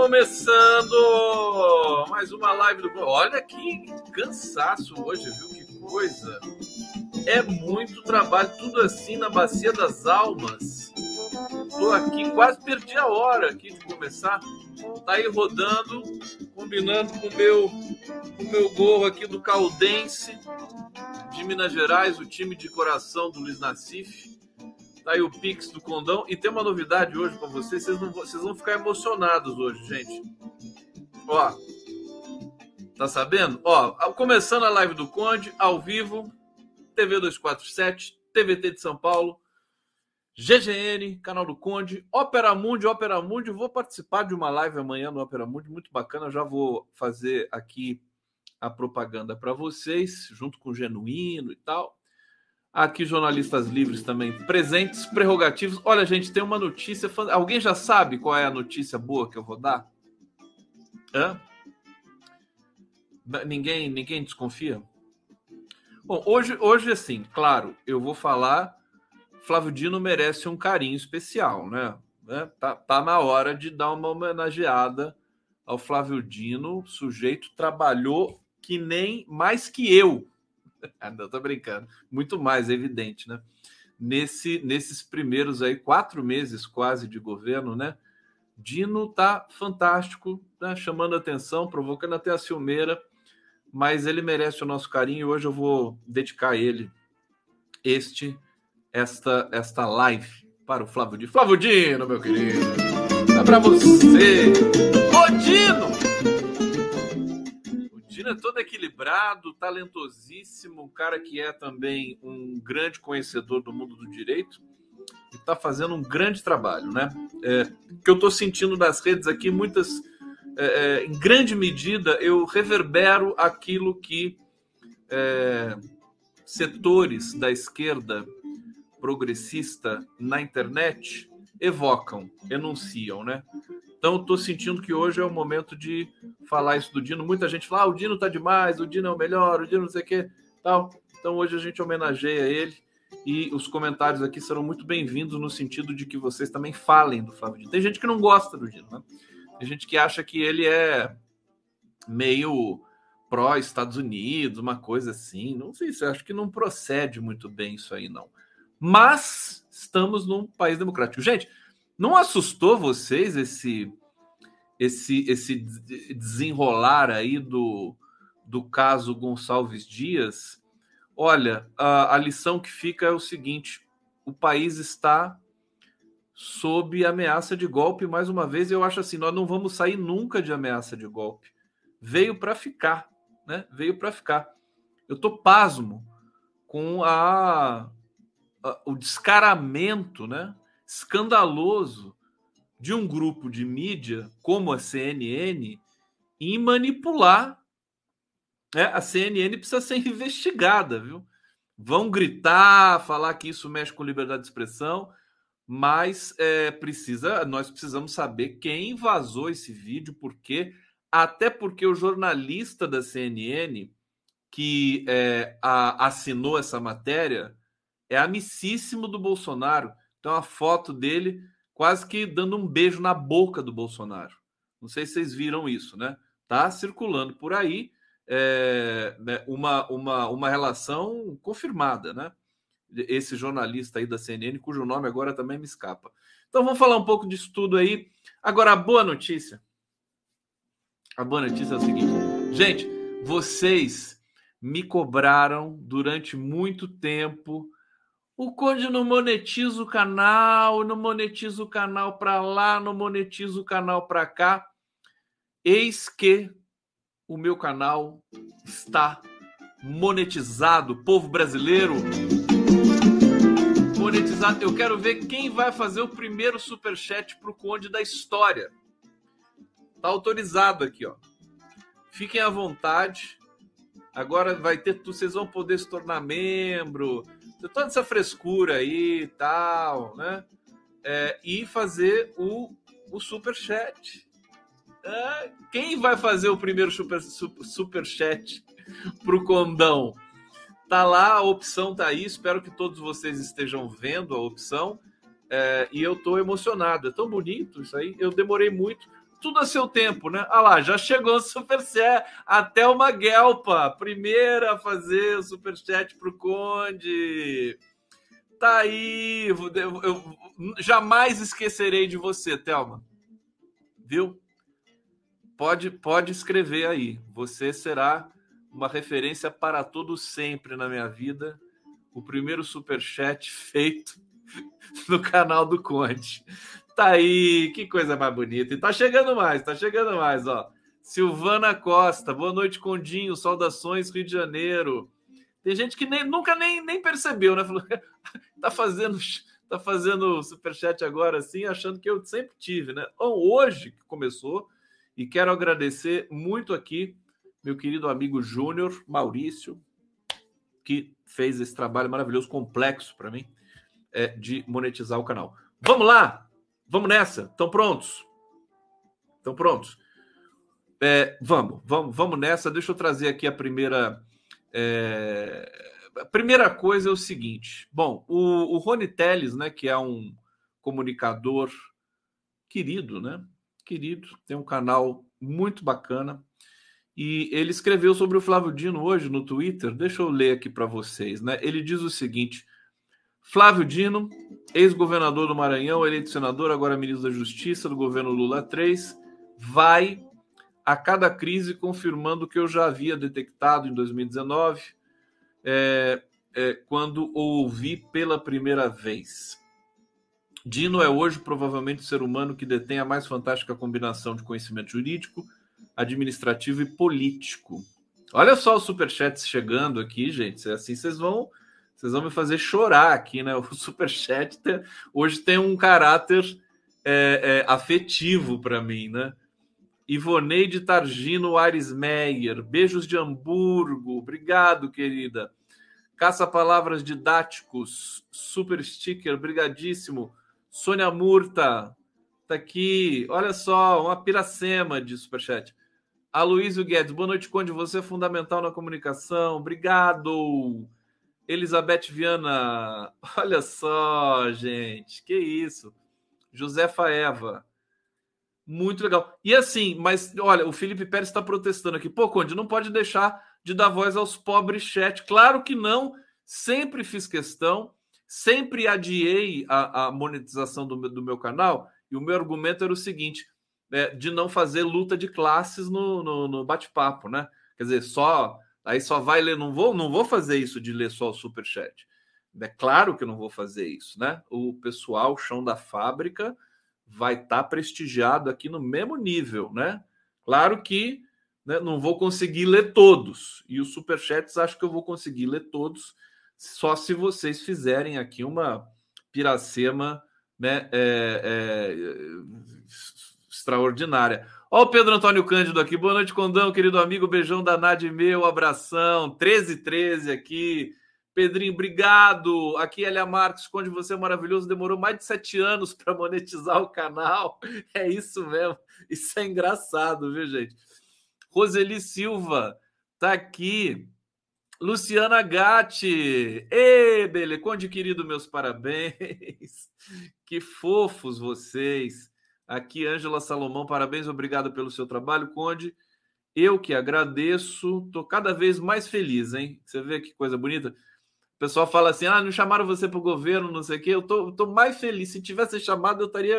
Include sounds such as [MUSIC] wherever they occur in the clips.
começando mais uma live do. Olha que cansaço hoje, viu? Que coisa. É muito trabalho, tudo assim na bacia das almas. Tô aqui, quase perdi a hora aqui de começar. Tá aí rodando, combinando com o meu, com o meu gol aqui do Caldense de Minas Gerais, o time de coração do Luiz Nassif. Tá aí o Pix do Condão. E tem uma novidade hoje para vocês. Vocês, não, vocês vão ficar emocionados hoje, gente. Ó. Tá sabendo? Ó, começando a live do Conde, ao vivo, TV 247, TVT de São Paulo, GGN, canal do Conde, Opera Mundi, Opera Mundi. Vou participar de uma live amanhã no Opera Mundi, muito bacana. Já vou fazer aqui a propaganda para vocês, junto com o Genuíno e tal. Aqui, jornalistas livres também presentes, prerrogativos. Olha, gente, tem uma notícia. Alguém já sabe qual é a notícia boa que eu vou dar? Hã? Ninguém, ninguém desconfia? Bom, hoje, hoje, assim, claro, eu vou falar. Flávio Dino merece um carinho especial, né? né? Tá, tá na hora de dar uma homenageada ao Flávio Dino. O sujeito trabalhou que nem mais que eu [LAUGHS] não, tô brincando. Muito mais, é evidente, né? Nesse, nesses primeiros aí, quatro meses quase de governo, né? Dino tá fantástico, né? chamando atenção, provocando até a ciumeira, mas ele merece o nosso carinho e hoje eu vou dedicar ele este, esta, esta live para o Flávio Dino. Flávio Dino, meu querido, é para você! Ô Dino! É todo equilibrado, talentosíssimo, um cara que é também um grande conhecedor do mundo do direito e está fazendo um grande trabalho, né? É, que eu estou sentindo nas redes aqui, muitas, é, é, em grande medida, eu reverbero aquilo que é, setores da esquerda progressista na internet evocam, enunciam, né? Então, estou sentindo que hoje é o momento de falar isso do Dino. Muita gente fala, ah, o Dino tá demais, o Dino é o melhor, o Dino não sei o quê, tal. Então, hoje a gente homenageia ele e os comentários aqui serão muito bem-vindos no sentido de que vocês também falem do Flávio Dino. Tem gente que não gosta do Dino, né? Tem gente que acha que ele é meio pró-Estados Unidos, uma coisa assim. Não sei se acho que não procede muito bem isso aí, não. Mas estamos num país democrático. Gente, não assustou vocês esse esse esse desenrolar aí do, do caso Gonçalves Dias? Olha, a, a lição que fica é o seguinte: o país está sob ameaça de golpe mais uma vez. Eu acho assim, nós não vamos sair nunca de ameaça de golpe. Veio para ficar, né? Veio para ficar. Eu tô pasmo com a, a, o descaramento, né? Escandaloso de um grupo de mídia como a CNN em manipular. Né? A CNN precisa ser investigada, viu? Vão gritar, falar que isso mexe com liberdade de expressão, mas é, precisa, nós precisamos saber quem vazou esse vídeo, porque até porque o jornalista da CNN que é, a, assinou essa matéria é amicíssimo do Bolsonaro tem uma foto dele quase que dando um beijo na boca do Bolsonaro. Não sei se vocês viram isso, né? Tá circulando por aí é, né, uma, uma, uma relação confirmada, né? Esse jornalista aí da CNN, cujo nome agora também me escapa. Então vamos falar um pouco disso tudo aí. Agora, a boa notícia. A boa notícia é o seguinte, gente, vocês me cobraram durante muito tempo o Conde não monetiza o canal, não monetiza o canal para lá, não monetiza o canal para cá. Eis que o meu canal está monetizado, povo brasileiro. Monetizado. Eu quero ver quem vai fazer o primeiro super chat para o Conde da história. Tá autorizado aqui, ó. Fiquem à vontade. Agora vai ter, vocês vão poder se tornar membro toda essa frescura aí e tal, né? É, e fazer o, o super chat. É, quem vai fazer o primeiro super, super, chat [LAUGHS] pro condão? Tá lá, a opção tá aí. Espero que todos vocês estejam vendo a opção. É, e eu estou emocionado. É tão bonito isso aí. Eu demorei muito. Tudo a seu tempo, né? Ah lá, já chegou o Superchat. Até uma Guelpa, primeira a fazer o Superchat pro Conde. Tá aí. Eu, eu, eu jamais esquecerei de você, Thelma. Viu? Pode, pode escrever aí. Você será uma referência para todo sempre na minha vida. O primeiro superchat [LAUGHS] feito no canal do Conte. Tá aí, que coisa mais bonita. E tá chegando mais, tá chegando mais, ó. Silvana Costa, boa noite, Condinho. Saudações, Rio de Janeiro. Tem gente que nem, nunca nem, nem percebeu, né? Falou, [LAUGHS] tá fazendo tá fazendo superchat agora assim, achando que eu sempre tive, né? Hoje que começou, e quero agradecer muito aqui meu querido amigo Júnior Maurício, que fez esse trabalho maravilhoso, complexo para mim, é, de monetizar o canal. Vamos lá! Vamos nessa? Estão prontos? Estão prontos? É, vamos, vamos, vamos nessa. Deixa eu trazer aqui a primeira. É... A primeira coisa é o seguinte. Bom, o, o Rony Teles, né, que é um comunicador querido, né? Querido, tem um canal muito bacana e ele escreveu sobre o Flávio Dino hoje no Twitter. Deixa eu ler aqui para vocês. Né? Ele diz o seguinte: Flávio Dino, ex-governador do Maranhão, eleito senador, agora ministro da Justiça do governo Lula III, vai a cada crise confirmando o que eu já havia detectado em 2019, é, é, quando o ouvi pela primeira vez. Dino é hoje provavelmente o ser humano que detém a mais fantástica combinação de conhecimento jurídico administrativo e político. Olha só os superchats chegando aqui, gente. Assim vocês vão, vocês vão me fazer chorar aqui, né? O [LAUGHS] superchat tem, hoje tem um caráter é, é, afetivo para mim, né? Ivoneide Targino Ares Meyer, beijos de Hamburgo, obrigado, querida. Caça palavras didáticos, super sticker, brigadíssimo. Sônia Murta, tá aqui. Olha só, uma piracema de superchat. Aloysio Guedes, boa noite, Conde. Você é fundamental na comunicação. Obrigado. Elizabeth Viana, [LAUGHS] olha só, gente, que isso. Josefa Eva, muito legal. E assim, mas olha, o Felipe Pérez está protestando aqui. Pô, Conde, não pode deixar de dar voz aos pobres chat. Claro que não. Sempre fiz questão, sempre adiei a, a monetização do meu, do meu canal. E o meu argumento era o seguinte: é, de não fazer luta de classes no, no, no bate-papo, né? Quer dizer, só aí só vai ler, não vou, não vou fazer isso de ler só o super chat. É claro que não vou fazer isso, né? O pessoal, chão da fábrica, vai estar tá prestigiado aqui no mesmo nível, né? Claro que né, não vou conseguir ler todos. E os superchats acho que eu vou conseguir ler todos, só se vocês fizerem aqui uma piracema né, é, é, extraordinária. Ó, o Pedro Antônio Cândido aqui. Boa noite, Condão, querido amigo. Beijão da Nad meu, abração. 1313 aqui. Pedrinho, obrigado. Aqui, Elia Marques, Conde, você é maravilhoso. Demorou mais de sete anos para monetizar o canal. [LAUGHS] É isso mesmo. Isso é engraçado, viu, gente? Roseli Silva tá aqui. Luciana Gatti. Ê, Bele, Conde querido, meus parabéns. [LAUGHS] Que fofos vocês. Aqui, Ângela Salomão, parabéns, obrigado pelo seu trabalho, Conde. Eu que agradeço, tô cada vez mais feliz, hein? Você vê que coisa bonita. O pessoal fala assim: ah, não chamaram você para o governo, não sei o quê. Eu tô, tô mais feliz. Se tivesse chamado, eu estaria,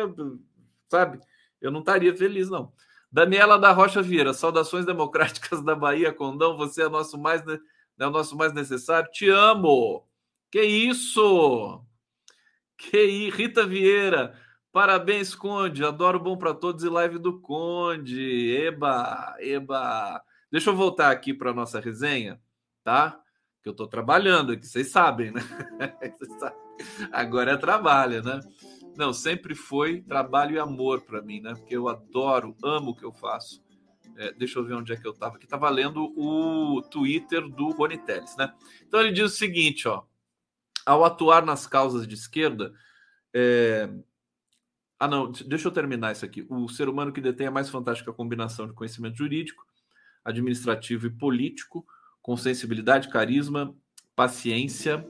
sabe? Eu não estaria feliz, não. Daniela da Rocha Vieira, saudações democráticas da Bahia, Condão. Você é nosso mais, é o nosso mais necessário. Te amo. Que isso? Que isso, Rita Vieira. Parabéns, Conde. Adoro Bom para Todos e live do Conde. Eba, eba. Deixa eu voltar aqui para nossa resenha, tá? Que eu estou trabalhando aqui, vocês sabem, né? [LAUGHS] Agora é trabalho, né? Não, sempre foi trabalho e amor para mim, né? Porque eu adoro, amo o que eu faço. É, deixa eu ver onde é que eu estava aqui. Estava lendo o Twitter do Rony Teles, né? Então ele diz o seguinte, ó. Ao atuar nas causas de esquerda, é, ah, não, deixa eu terminar isso aqui. O ser humano que detém a mais fantástica combinação de conhecimento jurídico, administrativo e político, com sensibilidade, carisma, paciência,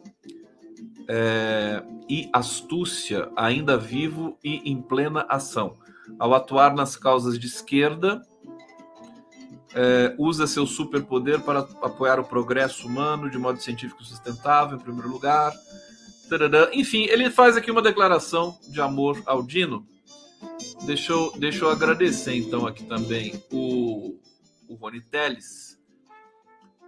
é, e astúcia, ainda vivo e em plena ação. Ao atuar nas causas de esquerda, é, usa seu superpoder para apoiar o progresso humano de modo científico sustentável, em primeiro lugar. Tarará. Enfim, ele faz aqui uma declaração de amor ao Dino. Deixa eu, deixa eu agradecer, então, aqui também o, o Rony Teles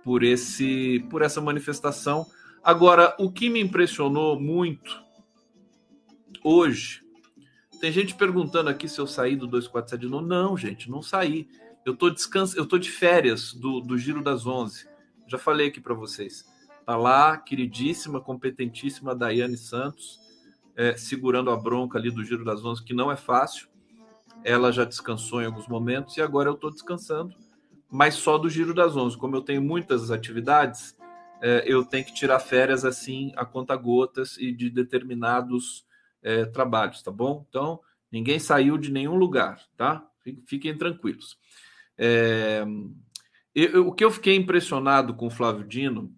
por, esse, por essa manifestação. Agora, o que me impressionou muito hoje, tem gente perguntando aqui se eu saí do 247 de novo. Não, gente, não saí. Eu tô descanso, eu tô de férias do, do Giro das 11. Já falei aqui para vocês. Tá lá, queridíssima, competentíssima Daiane Santos, é, segurando a bronca ali do Giro das 11, que não é fácil. Ela já descansou em alguns momentos e agora eu estou descansando, mas só do Giro das 11. Como eu tenho muitas atividades, é, eu tenho que tirar férias assim a conta gotas e de determinados é, trabalhos, tá bom? Então, ninguém saiu de nenhum lugar, tá? Fiquem tranquilos. É, eu, o que eu fiquei impressionado com o Flávio Dino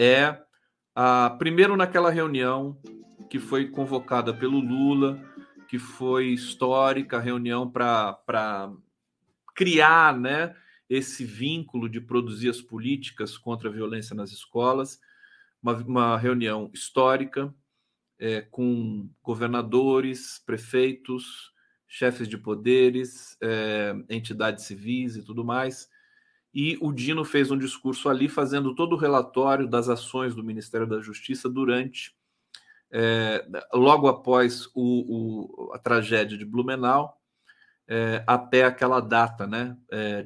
é, a, primeiro, naquela reunião que foi convocada pelo Lula, que foi histórica, a reunião para criar né, esse vínculo de produzir as políticas contra a violência nas escolas, uma, uma reunião histórica é, com governadores, prefeitos, chefes de poderes, é, entidades civis e tudo mais. E o Dino fez um discurso ali, fazendo todo o relatório das ações do Ministério da Justiça durante, é, logo após o, o, a tragédia de Blumenau, é, até aquela data, né?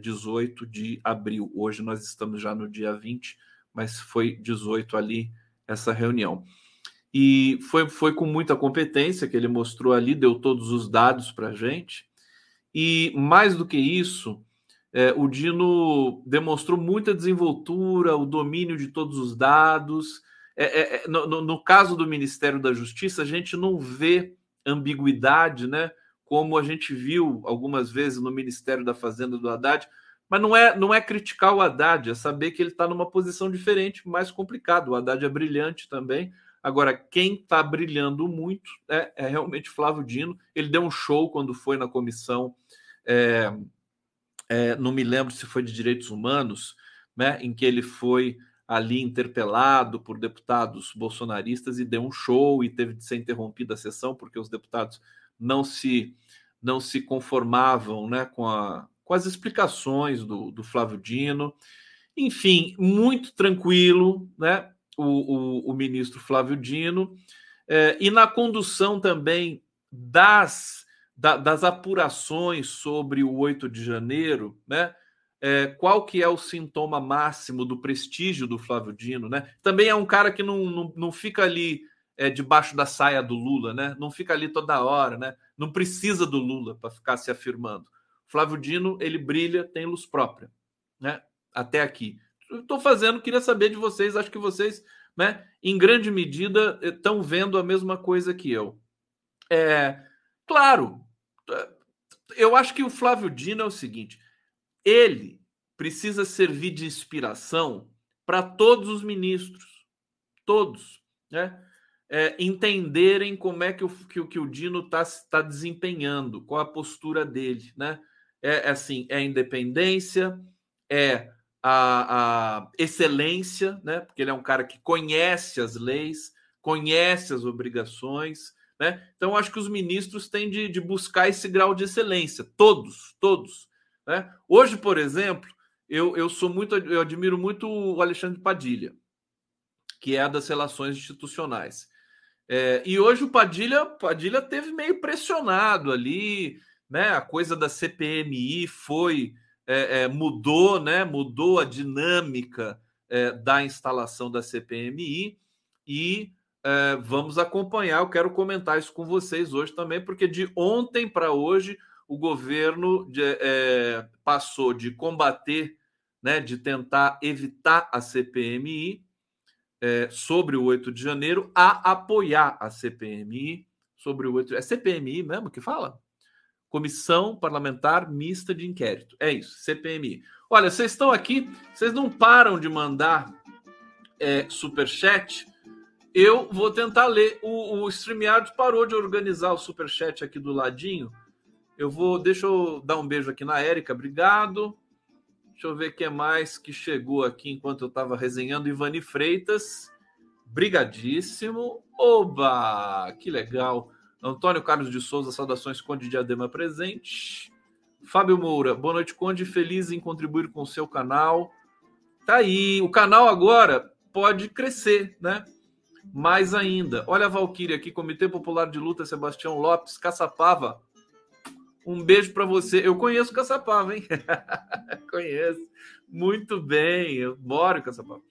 18 de abril. Hoje nós estamos já no dia 20, mas foi 18 ali essa reunião. E foi, foi com muita competência que ele mostrou ali, deu todos os dados para a gente. E mais do que isso, é, o Dino demonstrou muita desenvoltura, o domínio de todos os dados. É, é, é no, no, caso do Ministério da Justiça, a gente não vê ambiguidade, né? Como a gente viu algumas vezes no Ministério da Fazenda do Haddad. Mas não é, não é criticar o Haddad, é saber que ele está numa posição diferente, mais complicado. O Haddad é brilhante também, Agora, quem está brilhando muito é, é, realmente Flávio Dino. Ele deu um show quando foi na comissão, é, é, não me lembro se foi de direitos humanos, né, em que ele foi ali interpelado por deputados bolsonaristas e deu um show e teve de ser interrompida a sessão porque os deputados não se não se conformavam né, com, a, com as explicações do, do Flávio Dino. Enfim, muito tranquilo, né? o, o, o ministro Flávio Dino, é, e na condução também das, da, das apurações sobre o 8 de janeiro, né? É, qual que é o sintoma máximo do prestígio do Flávio Dino, né? Também é um cara que não, não, não fica ali é, debaixo da saia do Lula, né? Não fica ali toda hora, né? Não precisa do Lula para ficar se afirmando. Flávio Dino, ele brilha, tem luz própria, né? Até aqui estou fazendo, queria saber de vocês. Acho que vocês, né, em grande medida, estão vendo a mesma coisa que eu. É, claro, eu acho que o Flávio Dino é o seguinte: ele precisa servir de inspiração para todos os ministros, todos, né? É, entenderem como é que o, que, que o Dino está tá desempenhando, qual a postura dele, né? É, é assim, é independência, é a, a excelência, né? Porque ele é um cara que conhece as leis, conhece as obrigações, né? Então acho que os ministros têm de, de buscar esse grau de excelência, todos, todos. Né? Hoje, por exemplo, eu, eu sou muito, eu admiro muito o Alexandre Padilha, que é das relações institucionais. É, e hoje o Padilha, Padilha teve meio pressionado ali, né? A coisa da CPMI foi é, é, mudou, né? Mudou a dinâmica é, da instalação da CPMI e é, vamos acompanhar. Eu quero comentar isso com vocês hoje também, porque de ontem para hoje o governo de, é, passou de combater, né, de tentar evitar a CPMI é, sobre o 8 de janeiro a apoiar a CPMI sobre o 8 É CPMI mesmo que fala? Comissão Parlamentar Mista de Inquérito. É isso, CPMI. Olha, vocês estão aqui, vocês não param de mandar é, superchat. Eu vou tentar ler. O, o StreamYard parou de organizar o superchat aqui do ladinho. Eu vou. Deixa eu dar um beijo aqui na Érica. Obrigado. Deixa eu ver quem mais que chegou aqui enquanto eu estava resenhando. Ivani Freitas. Brigadíssimo. Oba! Que legal. Antônio Carlos de Souza, saudações, Conde Diadema presente. Fábio Moura, boa noite, Conde. Feliz em contribuir com o seu canal. Tá aí. O canal agora pode crescer, né? Mais ainda. Olha a Valkyria aqui, Comitê Popular de Luta, Sebastião Lopes, Caçapava. Um beijo para você. Eu conheço Caçapava, hein? [LAUGHS] conheço. Muito bem. Eu moro em Caçapava.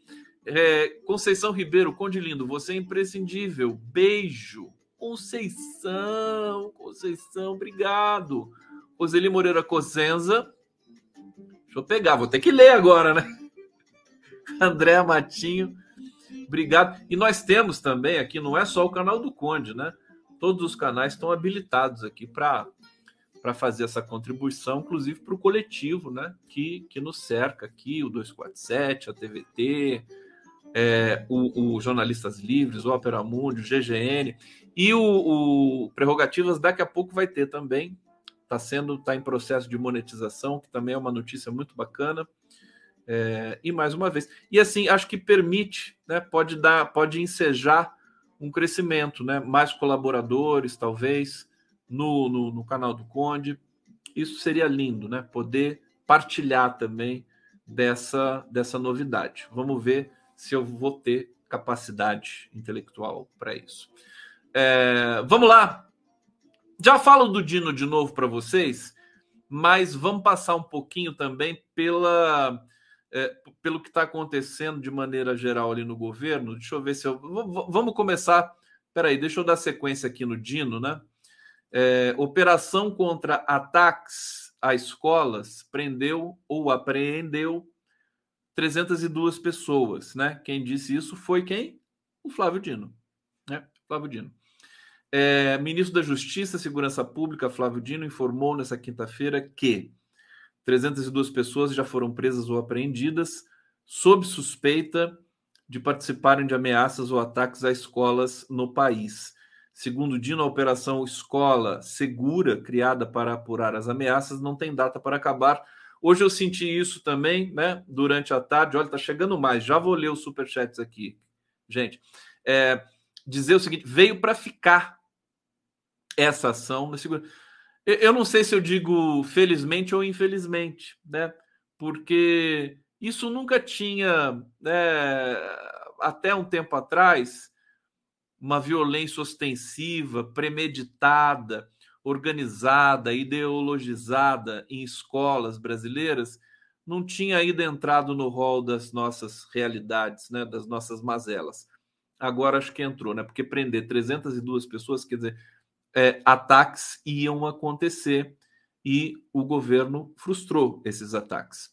É, Conceição Ribeiro, Conde Lindo, você é imprescindível. Beijo. Conceição, Conceição, obrigado. Roseli Moreira Cosenza. Deixa eu pegar, vou ter que ler agora, né? [LAUGHS] André Matinho, obrigado. E nós temos também aqui, não é só o canal do Conde, né? Todos os canais estão habilitados aqui para para fazer essa contribuição, inclusive para o coletivo, né? Que, que nos cerca aqui, o 247, a TVT, é, o, o, Jornalistas Livres, o Opera Mundi, o GGN e o, o, Prerrogativas daqui a pouco vai ter também. Está sendo, está em processo de monetização, que também é uma notícia muito bacana. É, e mais uma vez, e assim acho que permite, né? Pode dar, pode ensejar um crescimento, né? Mais colaboradores, talvez, no, no, no canal do Conde. Isso seria lindo, né? Poder partilhar também dessa, dessa novidade. Vamos ver se eu vou ter capacidade intelectual para isso. É, vamos lá. Já falo do Dino de novo para vocês, mas vamos passar um pouquinho também pela, é, pelo que está acontecendo de maneira geral ali no governo. Deixa eu ver se eu. Vamos começar. Peraí, deixa eu dar sequência aqui no Dino, né? É, operação contra ataques a escolas prendeu ou apreendeu 302 pessoas, né? Quem disse isso foi quem? O Flávio Dino, né? Flávio Dino. É, ministro da Justiça e Segurança Pública, Flávio Dino, informou nessa quinta-feira que 302 pessoas já foram presas ou apreendidas sob suspeita de participarem de ameaças ou ataques a escolas no país. Segundo Dino, a operação Escola Segura, criada para apurar as ameaças, não tem data para acabar Hoje eu senti isso também, né? Durante a tarde. Olha, tá chegando mais. Já vou ler os superchats aqui, gente. É, dizer o seguinte: veio para ficar essa ação. Eu não sei se eu digo felizmente ou infelizmente, né? Porque isso nunca tinha, né, até um tempo atrás, uma violência ostensiva, premeditada, organizada, ideologizada em escolas brasileiras, não tinha ainda entrado no rol das nossas realidades, né, das nossas mazelas. Agora acho que entrou, né? Porque prender 302 pessoas, quer dizer, é, ataques iam acontecer e o governo frustrou esses ataques.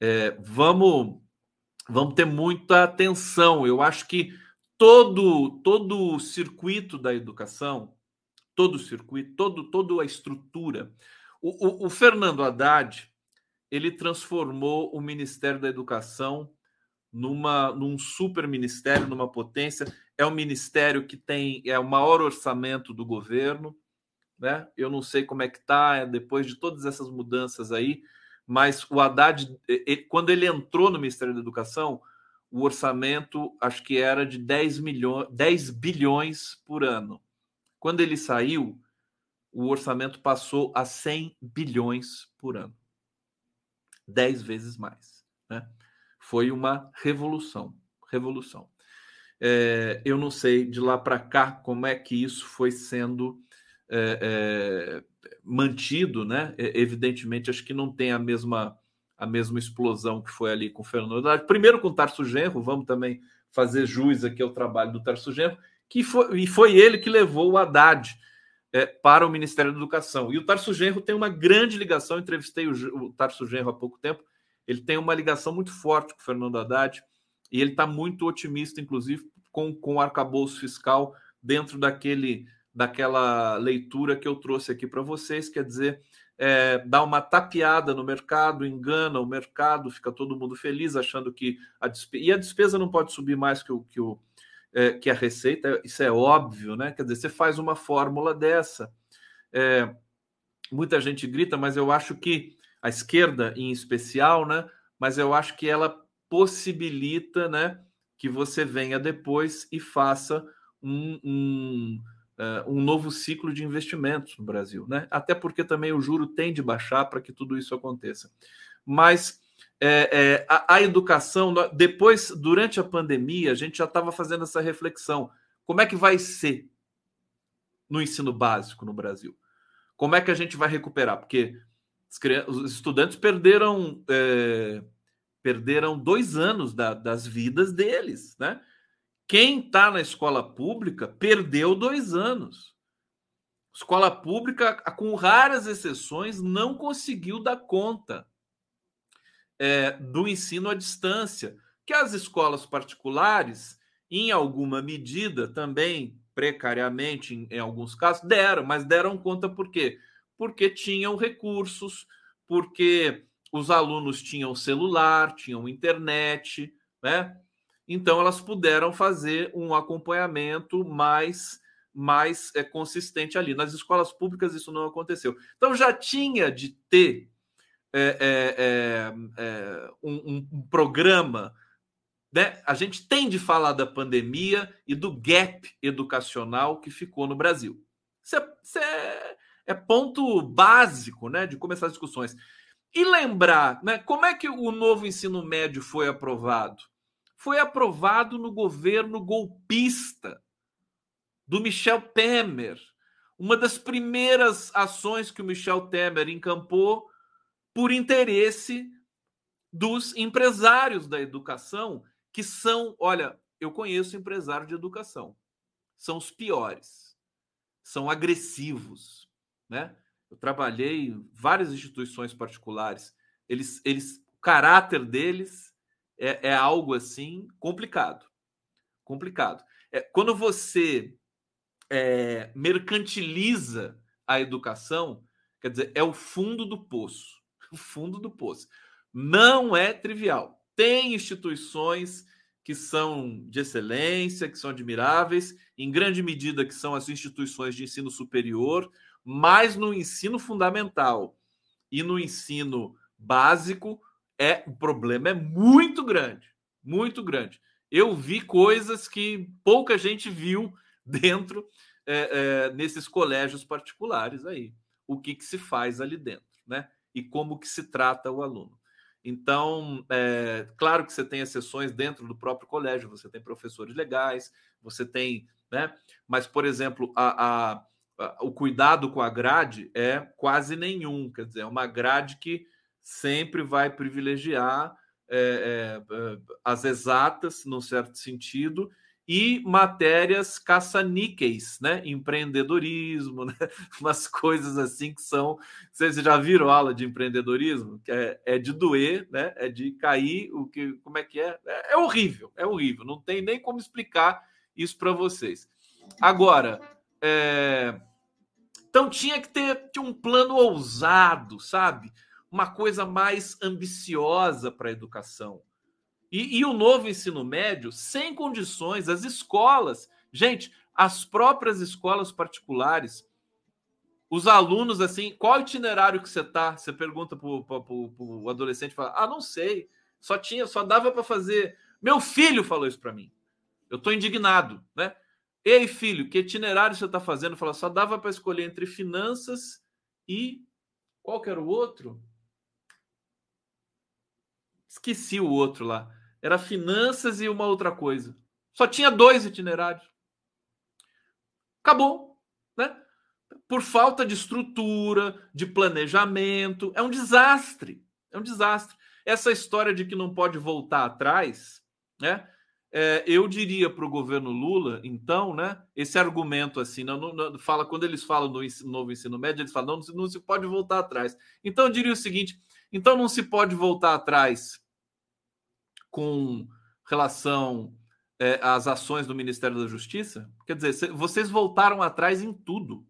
É, vamos, vamos ter muita atenção. Eu acho que todo todo o circuito da educação todo o circuito, todo, toda a estrutura. O, o, o Fernando Haddad ele transformou o Ministério da Educação numa, num super ministério, numa potência. É um ministério que tem é o maior orçamento do governo, né? Eu não sei como é que está é, depois de todas essas mudanças aí, mas o Haddad, quando ele entrou no Ministério da Educação, o orçamento acho que era de 10 milhões, 10 bilhões por ano. Quando ele saiu, o orçamento passou a 100 bilhões por ano. Dez vezes mais. Né? Foi uma revolução. Revolução. É, eu não sei de lá para cá como é que isso foi sendo é, é, mantido, né? Evidentemente, acho que não tem a mesma a mesma explosão que foi ali com o Fernando Haddad. Primeiro com o Tarso Genro, vamos também fazer jus aqui ao trabalho do Tarso Genro, que foi, e foi ele que levou o Haddad é, para o Ministério da Educação. E o Tarso Genro tem uma grande ligação, entrevistei o, o Tarso Genro há pouco tempo, ele tem uma ligação muito forte com o Fernando Haddad, e ele está muito otimista, inclusive, com, com o arcabouço fiscal dentro daquele daquela leitura que eu trouxe aqui para vocês, quer dizer, é, dá uma tapeada no mercado, engana o mercado, fica todo mundo feliz achando que a despesa, e a despesa não pode subir mais que o, que o é, que a receita, isso é óbvio, né? Quer dizer, você faz uma fórmula dessa. É, muita gente grita, mas eu acho que a esquerda em especial, né? Mas eu acho que ela possibilita, né? Que você venha depois e faça um, um, uh, um novo ciclo de investimentos no Brasil, né? Até porque também o juro tem de baixar para que tudo isso aconteça. Mas é, é, a, a, educação, depois, durante a pandemia, a gente já estava fazendo essa reflexão. Como é que vai ser no ensino básico no Brasil? Como é que a gente vai recuperar? Porque os estudantes perderam é, perderam dois anos da, das vidas deles, né? Quem está na escola pública perdeu dois anos. Escola pública, com raras exceções, não conseguiu dar conta é, do ensino à distância, que as escolas particulares, em alguma medida, também precariamente, em, em alguns casos, deram, mas deram conta por quê? Porque tinham recursos, porque os alunos tinham celular, tinham internet, né? Então elas puderam fazer um acompanhamento mais mais é, consistente ali. Nas escolas públicas isso não aconteceu. Então já tinha de ter é, é, é, é um, um, programa. Né? A gente tem de falar da pandemia e do gap educacional que ficou no Brasil. Isso é, isso é, é ponto básico né, de começar as discussões. E lembrar né, como é que o novo ensino médio foi aprovado? Foi aprovado no governo golpista do Michel Temer. Uma das primeiras ações que o Michel Temer encampou por interesse dos empresários da educação, que são, olha, eu conheço empresário de educação, são os piores, são agressivos, né? Eu trabalhei em várias instituições particulares, eles, eles, o caráter deles é, é algo assim complicado, complicado. É, quando você é, mercantiliza a educação, quer dizer, é o fundo do poço [LAUGHS] o fundo do poço. Não é trivial. Tem instituições que são de excelência, que são admiráveis, em grande medida que são as instituições de ensino superior, mas no ensino fundamental e no ensino básico é o problema é muito grande, muito grande. Eu vi coisas que pouca gente viu [LAUGHS] dentro é, é, nesses colégios particulares aí. O que, que se faz ali dentro, né? e como que se trata o aluno. Então, é, claro que você tem exceções dentro do próprio colégio, você tem professores legais, você tem, né? Mas, por exemplo, a, a, o cuidado com a grade é quase nenhum, quer dizer, é uma grade que sempre vai privilegiar é, é, as exatas, num certo sentido, e matérias caça-níqueis, né? Empreendedorismo, [LAUGHS] né? umas coisas assim que são. Vocês já viram aula de empreendedorismo? Que é, é de doer, né? É de cair. O que, como é que é? é? É horrível, é horrível. Não tem nem como explicar isso para vocês. Agora, é... então tinha que ter um plano ousado, sabe? Uma coisa mais ambiciosa para a educação e, e o novo ensino médio, sem condições, as escolas, gente, as próprias escolas particulares, os alunos, assim, qual itinerário que você tá? Você pergunta para o adolescente, fala, ah, não sei, só tinha, só dava para fazer. Meu filho falou isso para mim. Eu estou indignado, né? Ei, filho, que itinerário você está fazendo? Fala, só dava para escolher entre finanças e qual que era o outro? Esqueci o outro lá. Era finanças e uma outra coisa. Só tinha dois itinerários. Acabou, né? Por falta de estrutura, de planejamento, é um desastre. É um desastre. Essa história de que não pode voltar atrás, né? É, eu diria para o governo Lula, então, né? Esse argumento assim, não, não, fala quando eles falam no ensino, novo ensino médio, eles falam não, não se pode voltar atrás. Então eu diria o seguinte: então não se pode voltar atrás com relação é, às ações do Ministério da Justiça? Quer dizer, vocês voltaram atrás em tudo.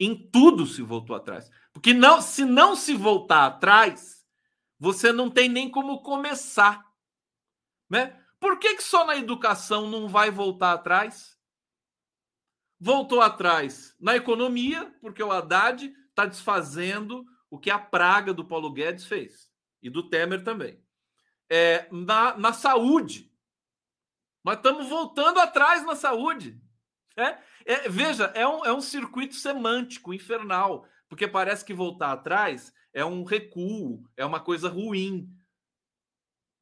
Em tudo se voltou atrás. Porque não, se não se voltar atrás, você não tem nem como começar. Né? Por que, que só na educação não vai voltar atrás? Voltou atrás na economia, porque o Haddad está desfazendo o que a praga do Paulo Guedes fez e do Temer também. É, na, na saúde, nós estamos voltando atrás na saúde. É, é, veja, é um, é um circuito semântico infernal, porque parece que voltar atrás é um recuo, é uma coisa ruim.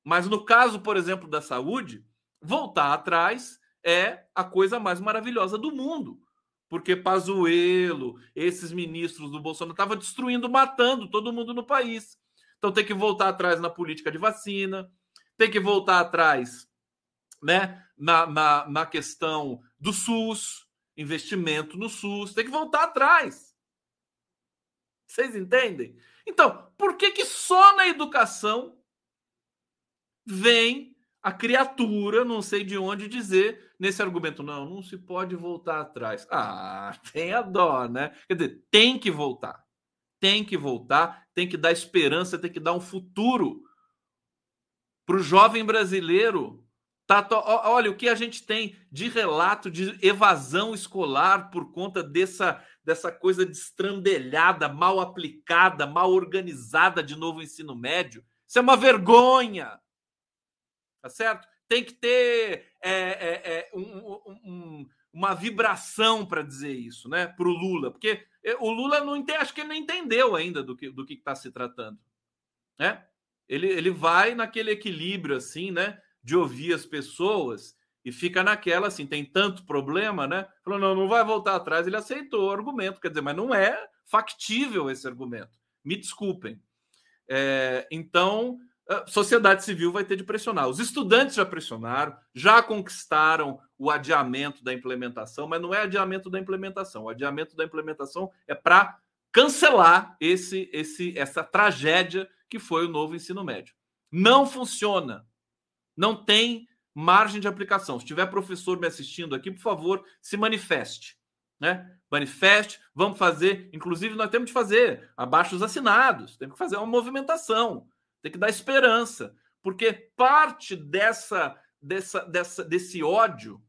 Mas no caso, por exemplo, da saúde, voltar atrás é a coisa mais maravilhosa do mundo. Porque Pazuello, esses ministros do Bolsonaro estavam destruindo, matando todo mundo no país. Então tem que voltar atrás na política de vacina, tem que voltar atrás né, na, na, na questão do SUS, investimento no SUS, tem que voltar atrás. Vocês entendem? Então, por que, que só na educação vem a criatura, não sei de onde dizer, nesse argumento, não, não se pode voltar atrás. Ah, [LAUGHS] tem a dó, né? Quer dizer, tem que voltar. Tem que voltar, tem que dar esperança, tem que dar um futuro para o jovem brasileiro. Tá, olha o que a gente tem de relato de evasão escolar por conta dessa, dessa coisa destrambelhada, mal aplicada, mal organizada de novo ensino médio. Isso é uma vergonha tá certo? Tem que ter é, é, é, um, um, uma vibração para dizer isso, né? Para o Lula, porque é, o Lula não acho que ele não entendeu ainda do que do que está se tratando, né? Ele, ele vai naquele equilíbrio assim, né? De ouvir as pessoas e fica naquela assim, tem tanto problema, né? Falou, não, não vai voltar atrás. Ele aceitou o argumento, quer dizer, mas não é factível esse argumento. Me desculpem. É, então, sociedade civil vai ter de pressionar. Os estudantes já pressionaram, já conquistaram o adiamento da implementação, mas não é adiamento da implementação. O adiamento da implementação é para cancelar esse, esse, essa tragédia que foi o novo ensino médio. Não funciona. Não tem margem de aplicação. Se tiver professor me assistindo aqui, por favor, se manifeste. Né? Manifeste, vamos fazer. Inclusive, nós temos de fazer abaixo os assinados, temos que fazer uma movimentação tem que dar esperança, porque parte dessa, dessa, dessa desse ódio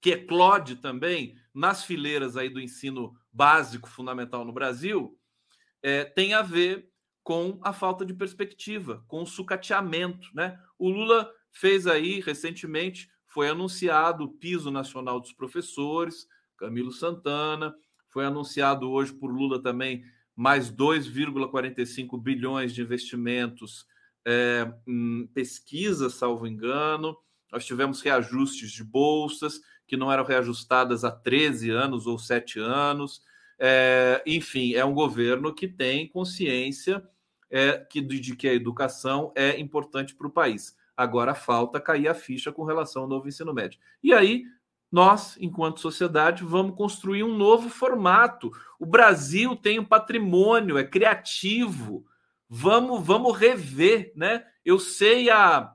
que eclode também nas fileiras aí do ensino básico fundamental no Brasil é, tem a ver com a falta de perspectiva, com o sucateamento, né? O Lula fez aí recentemente foi anunciado o piso nacional dos professores, Camilo Santana, foi anunciado hoje por Lula também mais 2,45 bilhões de investimentos é, em pesquisa, salvo engano. Nós tivemos reajustes de bolsas que não eram reajustadas há 13 anos ou 7 anos. É, enfim, é um governo que tem consciência é, que, de que a educação é importante para o país. Agora falta cair a ficha com relação ao novo ensino médio. E aí nós, enquanto sociedade, vamos construir um novo formato. O Brasil tem um patrimônio, é criativo. Vamos, vamos rever, né? Eu sei a,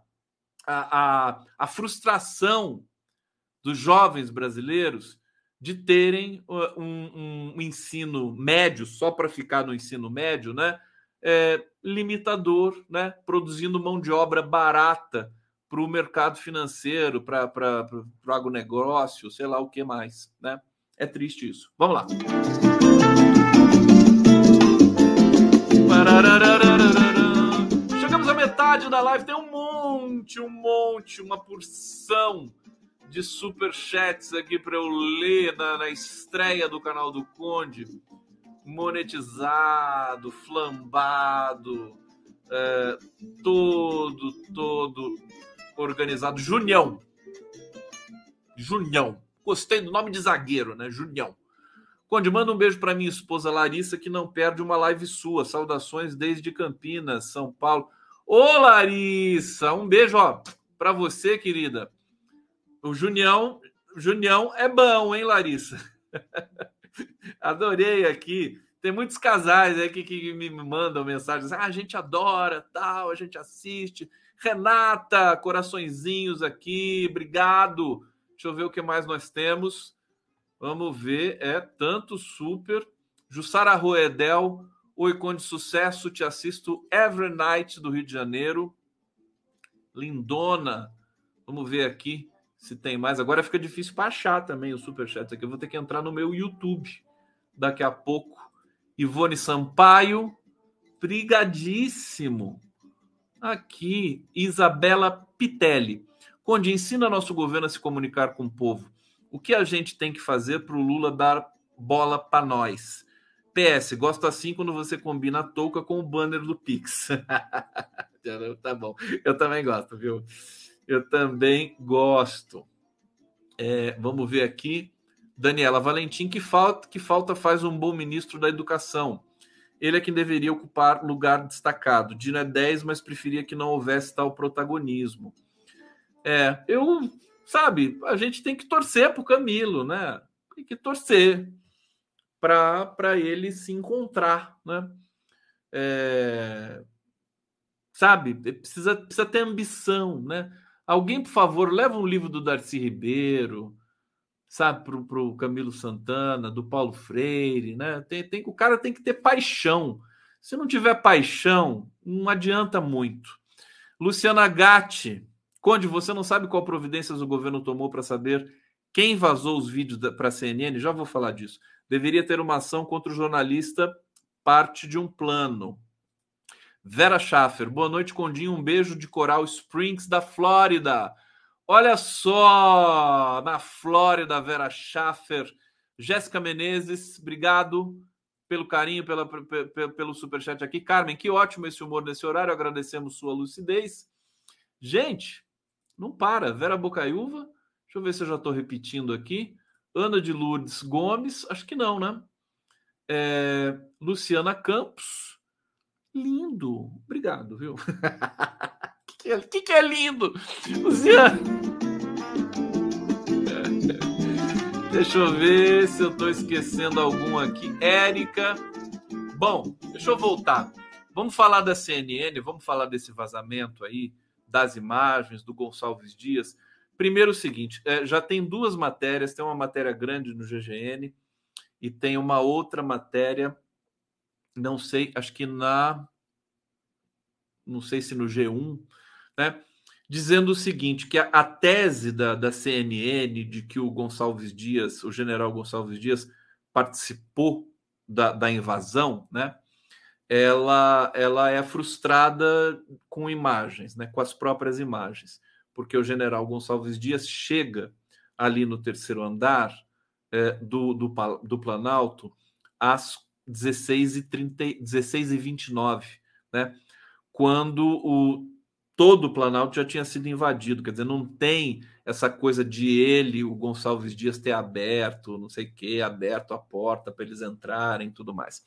a, a, a frustração dos jovens brasileiros de terem uh, um, um ensino médio, só para ficar no ensino médio, né? É, limitador, né? Produzindo mão de obra barata para o mercado financeiro, para o agronegócio, sei lá o que mais. Né? É triste isso. Vamos lá. Chegamos à metade da live, tem um monte, um monte, uma porção de super chats aqui para eu ler na, na estreia do canal do Conde. Monetizado, flambado, é, todo, todo organizado. Junião. Junião. Gostei do nome de zagueiro, né? Junião. Conde, manda um beijo para minha esposa Larissa, que não perde uma live sua. Saudações desde Campinas, São Paulo. Ô, Larissa, um beijo, para você, querida. O Junião, Junião é bom, hein, Larissa? [LAUGHS] Adorei aqui. Tem muitos casais aqui que me mandam mensagens. Ah, a gente adora, tal, a gente assiste. Renata, coraçõezinhos aqui, obrigado. Deixa eu ver o que mais nós temos. Vamos ver, é tanto super. Jussara Roedel, Oi, Conde Sucesso, te assisto every night do Rio de Janeiro. Lindona, Vamos ver aqui se tem mais. Agora fica difícil para achar também o superchat aqui. Eu vou ter que entrar no meu YouTube daqui a pouco. Ivone Sampaio, brigadíssimo. Aqui, Isabela Pitelli. Conde, ensina nosso governo a se comunicar com o povo. O que a gente tem que fazer para o Lula dar bola para nós? PS, gosto assim quando você combina a touca com o banner do Pix. [LAUGHS] tá bom. Eu também gosto, viu? Eu também gosto. É, vamos ver aqui. Daniela Valentim, que falta, que falta faz um bom ministro da educação. Ele é quem deveria ocupar lugar destacado. Dino é 10, mas preferia que não houvesse tal protagonismo. É, eu, sabe, a gente tem que torcer para o Camilo, né? Tem que torcer para ele se encontrar, né? É, sabe, precisa, precisa ter ambição, né? Alguém, por favor, leva um livro do Darcy Ribeiro, sabe, para o Camilo Santana, do Paulo Freire, né? Tem, tem, o cara tem que ter paixão. Se não tiver paixão, não adianta muito. Luciana Gatti, Conde, você não sabe qual providências o governo tomou para saber quem vazou os vídeos para a CNN? Já vou falar disso. Deveria ter uma ação contra o jornalista, parte de um plano. Vera Schaffer, boa noite, Condinho. Um beijo de Coral Springs, da Flórida. Olha só, na Flórida, Vera Schaffer. Jéssica Menezes, obrigado pelo carinho, pela, pelo superchat aqui. Carmen, que ótimo esse humor nesse horário, agradecemos sua lucidez. Gente, não para. Vera Bocaiúva, deixa eu ver se eu já estou repetindo aqui. Ana de Lourdes Gomes, acho que não, né? É, Luciana Campos, Lindo. Obrigado, viu? [LAUGHS] O que, que, é lindo? Luciano. Deixa eu ver se eu estou esquecendo algum aqui. Érica. Bom, deixa eu voltar. Vamos falar da CNN, vamos falar desse vazamento aí, das imagens, do Gonçalves Dias. Primeiro o seguinte, é, já tem duas matérias, tem uma matéria grande no GGN e tem uma outra matéria não sei, acho que na. Não sei se no G1, né? Dizendo o seguinte: que a, a tese da, da CNN de que o Gonçalves Dias, o general Gonçalves Dias, participou da, da invasão, né? Ela, ela é frustrada com imagens, né? com as próprias imagens, porque o general Gonçalves Dias chega ali no terceiro andar é, do, do, do Planalto às 16 e 30, 16 e 29, né? Quando o todo o Planalto já tinha sido invadido, quer dizer, não tem essa coisa de ele, o Gonçalves Dias ter aberto, não sei o que, aberto a porta para eles entrarem, tudo mais.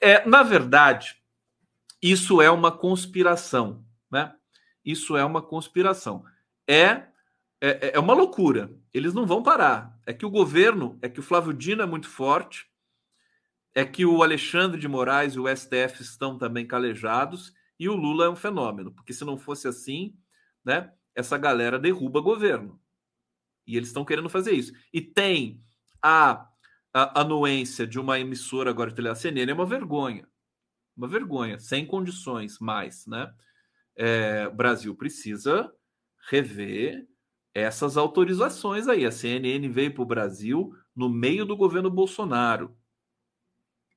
É, na verdade, isso é uma conspiração, né? Isso é uma conspiração. É, é, é uma loucura. Eles não vão parar. É que o governo, é que o Flávio Dino é muito forte, é que o Alexandre de Moraes e o STF estão também calejados e o Lula é um fenômeno, porque se não fosse assim, né, essa galera derruba governo. E eles estão querendo fazer isso. E tem a, a anuência de uma emissora agora de CNN, é uma vergonha. Uma vergonha, sem condições mais, né? É, o Brasil precisa rever essas autorizações aí. A CNN veio para o Brasil no meio do governo Bolsonaro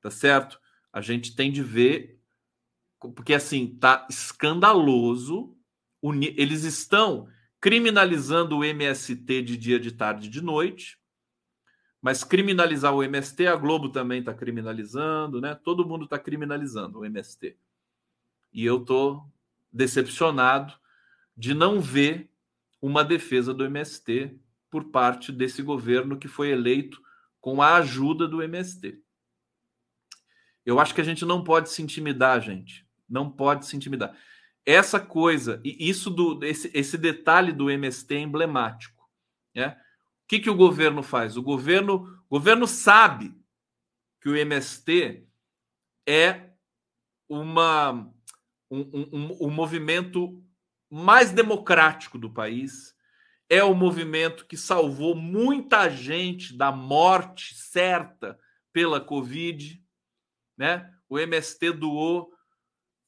tá certo? A gente tem de ver, porque assim, tá escandaloso. Eles estão criminalizando o MST de dia, de tarde, de noite, mas criminalizar o MST, a Globo também está criminalizando, né? Todo mundo está criminalizando o MST. E eu tô decepcionado de não ver uma defesa do MST por parte desse governo que foi eleito com a ajuda do MST. Eu acho que a gente não pode se intimidar, gente. Não pode se intimidar. Essa coisa, isso do esse, esse detalhe do MST é emblemático. Né? O que, que o governo faz? O governo, o governo sabe que o MST é uma, um, um, um movimento mais democrático do país, é o movimento que salvou muita gente da morte certa pela Covid né? O MST doou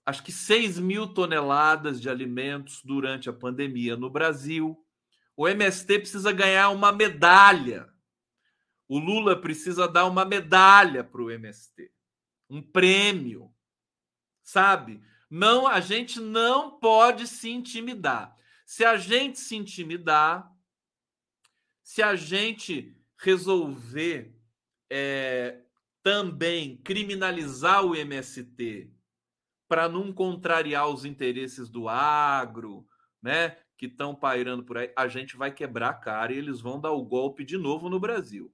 acho que 6 mil toneladas de alimentos durante a pandemia no Brasil. O MST precisa ganhar uma medalha. O Lula precisa dar uma medalha para o MST, um prêmio, sabe? Não, a gente não pode se intimidar. Se a gente se intimidar, se a gente resolver é, também criminalizar o MST para não contrariar os interesses do agro, né, que estão pairando por aí, a gente vai quebrar a cara e eles vão dar o golpe de novo no Brasil.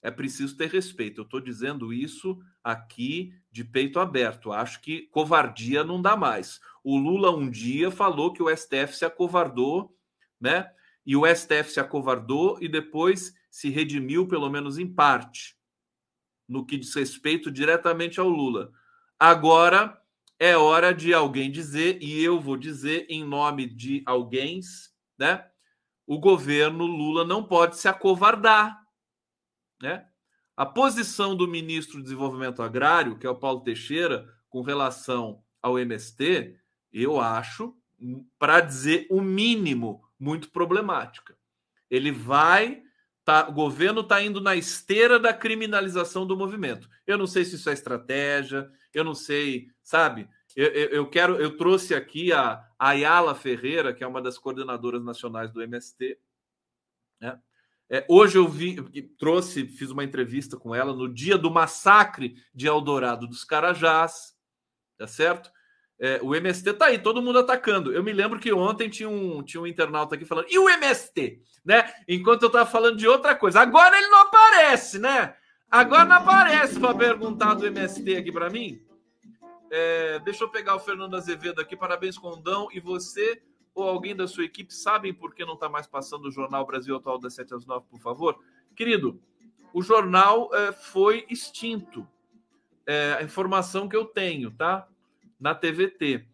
É preciso ter respeito. Eu estou dizendo isso aqui de peito aberto. Acho que covardia não dá mais. O Lula um dia falou que o STF se acovardou, né? E o STF se acovardou e depois se redimiu, pelo menos em parte, no que diz respeito diretamente ao Lula. Agora é hora de alguém dizer, e eu vou dizer em nome de alguém, né? O governo Lula não pode se acovardar, né? A posição do ministro do Desenvolvimento Agrário, que é o Paulo Teixeira, com relação ao MST, eu acho, para dizer o mínimo, muito problemática. Ele vai Tá, o governo está indo na esteira da criminalização do movimento. Eu não sei se isso é estratégia, eu não sei, sabe? Eu, eu, eu quero, eu trouxe aqui a, Ayala Ferreira, que é uma das coordenadoras nacionais do MST. Né? É, hoje eu vi, trouxe, fiz uma entrevista com ela no dia do massacre de Eldorado dos Carajás, tá certo? É, o MST tá aí, todo mundo atacando. Eu me lembro que ontem tinha um, tinha um internauta aqui falando, e o MST? Né? Enquanto eu tava falando de outra coisa. Agora ele não aparece, né? Agora não aparece para perguntar do MST aqui para mim. É, deixa eu pegar o Fernando Azevedo aqui. Parabéns, Condão. E você ou alguém da sua equipe sabem por que não está mais passando o Jornal Brasil Atual das 7 às 9, por favor? Querido, o jornal é, foi extinto. É, a informação que eu tenho, tá? na TVT.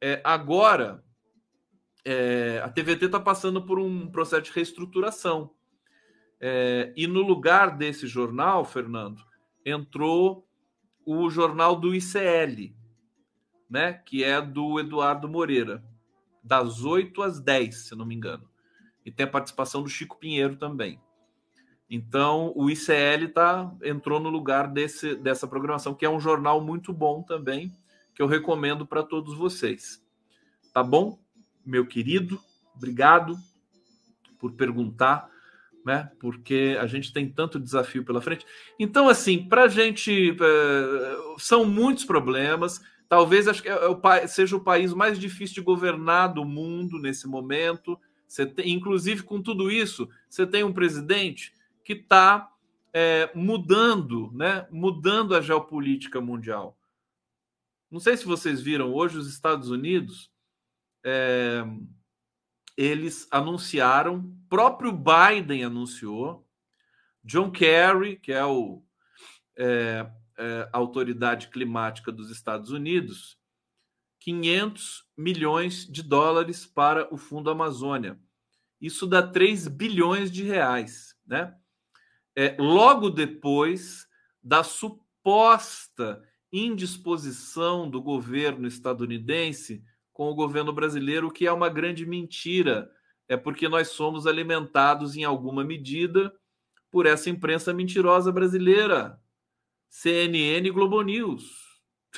É, agora, é, a TVT está passando por um processo de reestruturação. É, e no lugar desse jornal, Fernando, entrou o jornal do ICL, né, que é do Eduardo Moreira, das 8 às 10, se não me engano. E tem a participação do Chico Pinheiro também. Então, o ICL tá, entrou no lugar desse, dessa programação, que é um jornal muito bom também, que eu recomendo para todos vocês. Tá bom, meu querido? Obrigado por perguntar, né? Porque a gente tem tanto desafio pela frente. Então, assim, para a gente é, são muitos problemas. Talvez acho que é, é seja o país mais difícil de governar do mundo nesse momento. Você tem, inclusive, com tudo isso, você tem um presidente que está é, mudando, né? Mudando a geopolítica mundial. Não sei se vocês viram, hoje os Estados Unidos é, eles anunciaram, próprio Biden anunciou, John Kerry, que é o é, é, autoridade climática dos Estados Unidos, 500 milhões de dólares para o Fundo Amazônia. Isso dá 3 bilhões de reais, né? É, logo depois da suposta indisposição do governo estadunidense com o governo brasileiro, que é uma grande mentira. É porque nós somos alimentados em alguma medida por essa imprensa mentirosa brasileira, CNN e Globo News.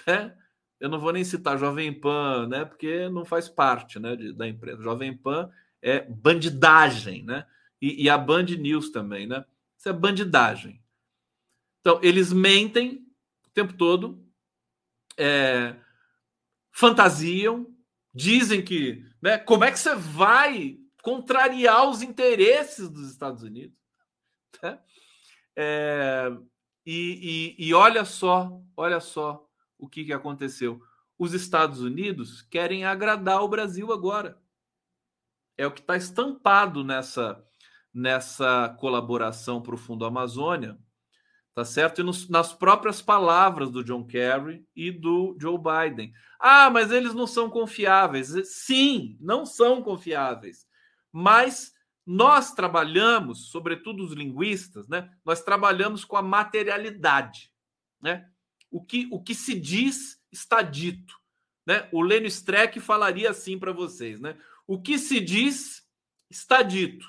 Né? Eu não vou nem citar Jovem Pan, né? Porque não faz parte, né, de, da empresa. Jovem Pan é bandidagem, né? E, e a Band News também, né? Isso é bandidagem. Então eles mentem o tempo todo é, fantasiam, dizem que. Né, como é que você vai contrariar os interesses dos Estados Unidos? Né? É, e, e, e, olha só, olha só o que, que aconteceu. Os Estados Unidos querem agradar o Brasil agora. É o que está estampado nessa, nessa colaboração para o Fundo Amazônia, tá certo? E nos, nas próprias palavras do John Kerry e do Joe Biden. Ah, mas eles não são confiáveis. Sim, não são confiáveis. Mas nós trabalhamos, sobretudo os linguistas, né? Nós trabalhamos com a materialidade, né? O que, o que se diz está dito, né? O Lênio Streck falaria assim para vocês, né? O que se diz Está dito.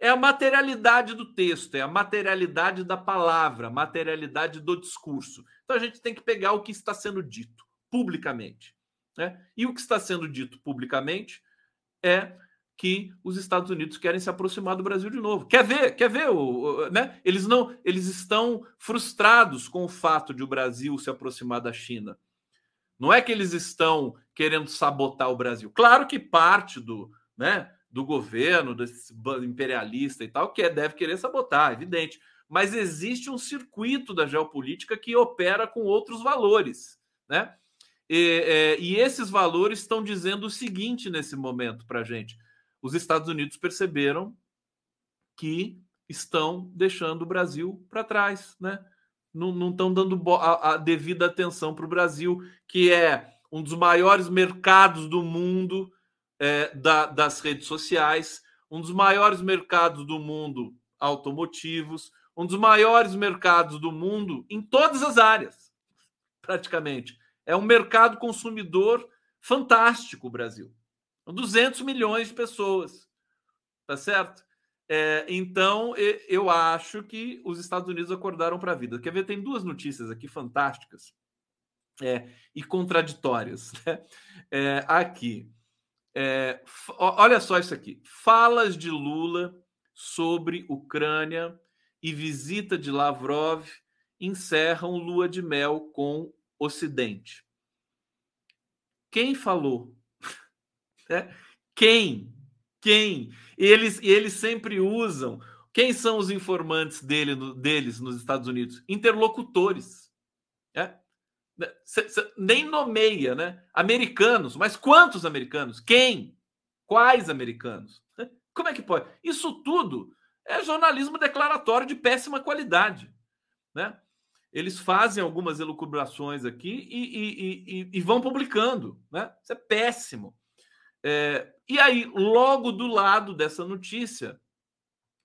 É a materialidade do texto, é a materialidade da palavra, a materialidade do discurso. Então a gente tem que pegar o que está sendo dito publicamente. Né? E o que está sendo dito publicamente é que os Estados Unidos querem se aproximar do Brasil de novo. Quer ver? Quer ver o, né? Eles não, eles estão frustrados com o fato de o Brasil se aproximar da China. Não é que eles estão querendo sabotar o Brasil. Claro que parte do, né, do governo, desse imperialista e tal, que é, deve querer sabotar, evidente. Mas existe um circuito da geopolítica que opera com outros valores, né? E, é, e esses valores estão dizendo o seguinte nesse momento para a gente: os Estados Unidos perceberam que estão deixando o Brasil para trás, né? Não, não estão dando a, a devida atenção para o Brasil, que é um dos maiores mercados do mundo é, da, das redes sociais, um dos maiores mercados do mundo automotivos, um dos maiores mercados do mundo em todas as áreas, praticamente. É um mercado consumidor fantástico o Brasil. 200 milhões de pessoas, tá certo? É, então, eu acho que os Estados Unidos acordaram para a vida. Quer ver? Tem duas notícias aqui fantásticas é, e contraditórias. [LAUGHS] Né? É, aqui. É, olha só isso aqui. Falas de Lula sobre Ucrânia e visita de Lavrov encerram lua de mel com Ocidente. Quem falou? [LAUGHS] É? Quem? Quem? Eles, eles sempre usam. Quem são os informantes dele, deles nos Estados Unidos? Interlocutores. É? Cê nem nomeia, né? Americanos, mas quantos americanos? Quem? Quais americanos? Como é que pode? Isso tudo é jornalismo declaratório de péssima qualidade, né? Eles fazem algumas elucubrações aqui e, e, e, e vão publicando, né? Isso é péssimo. É, e aí, logo do lado dessa notícia,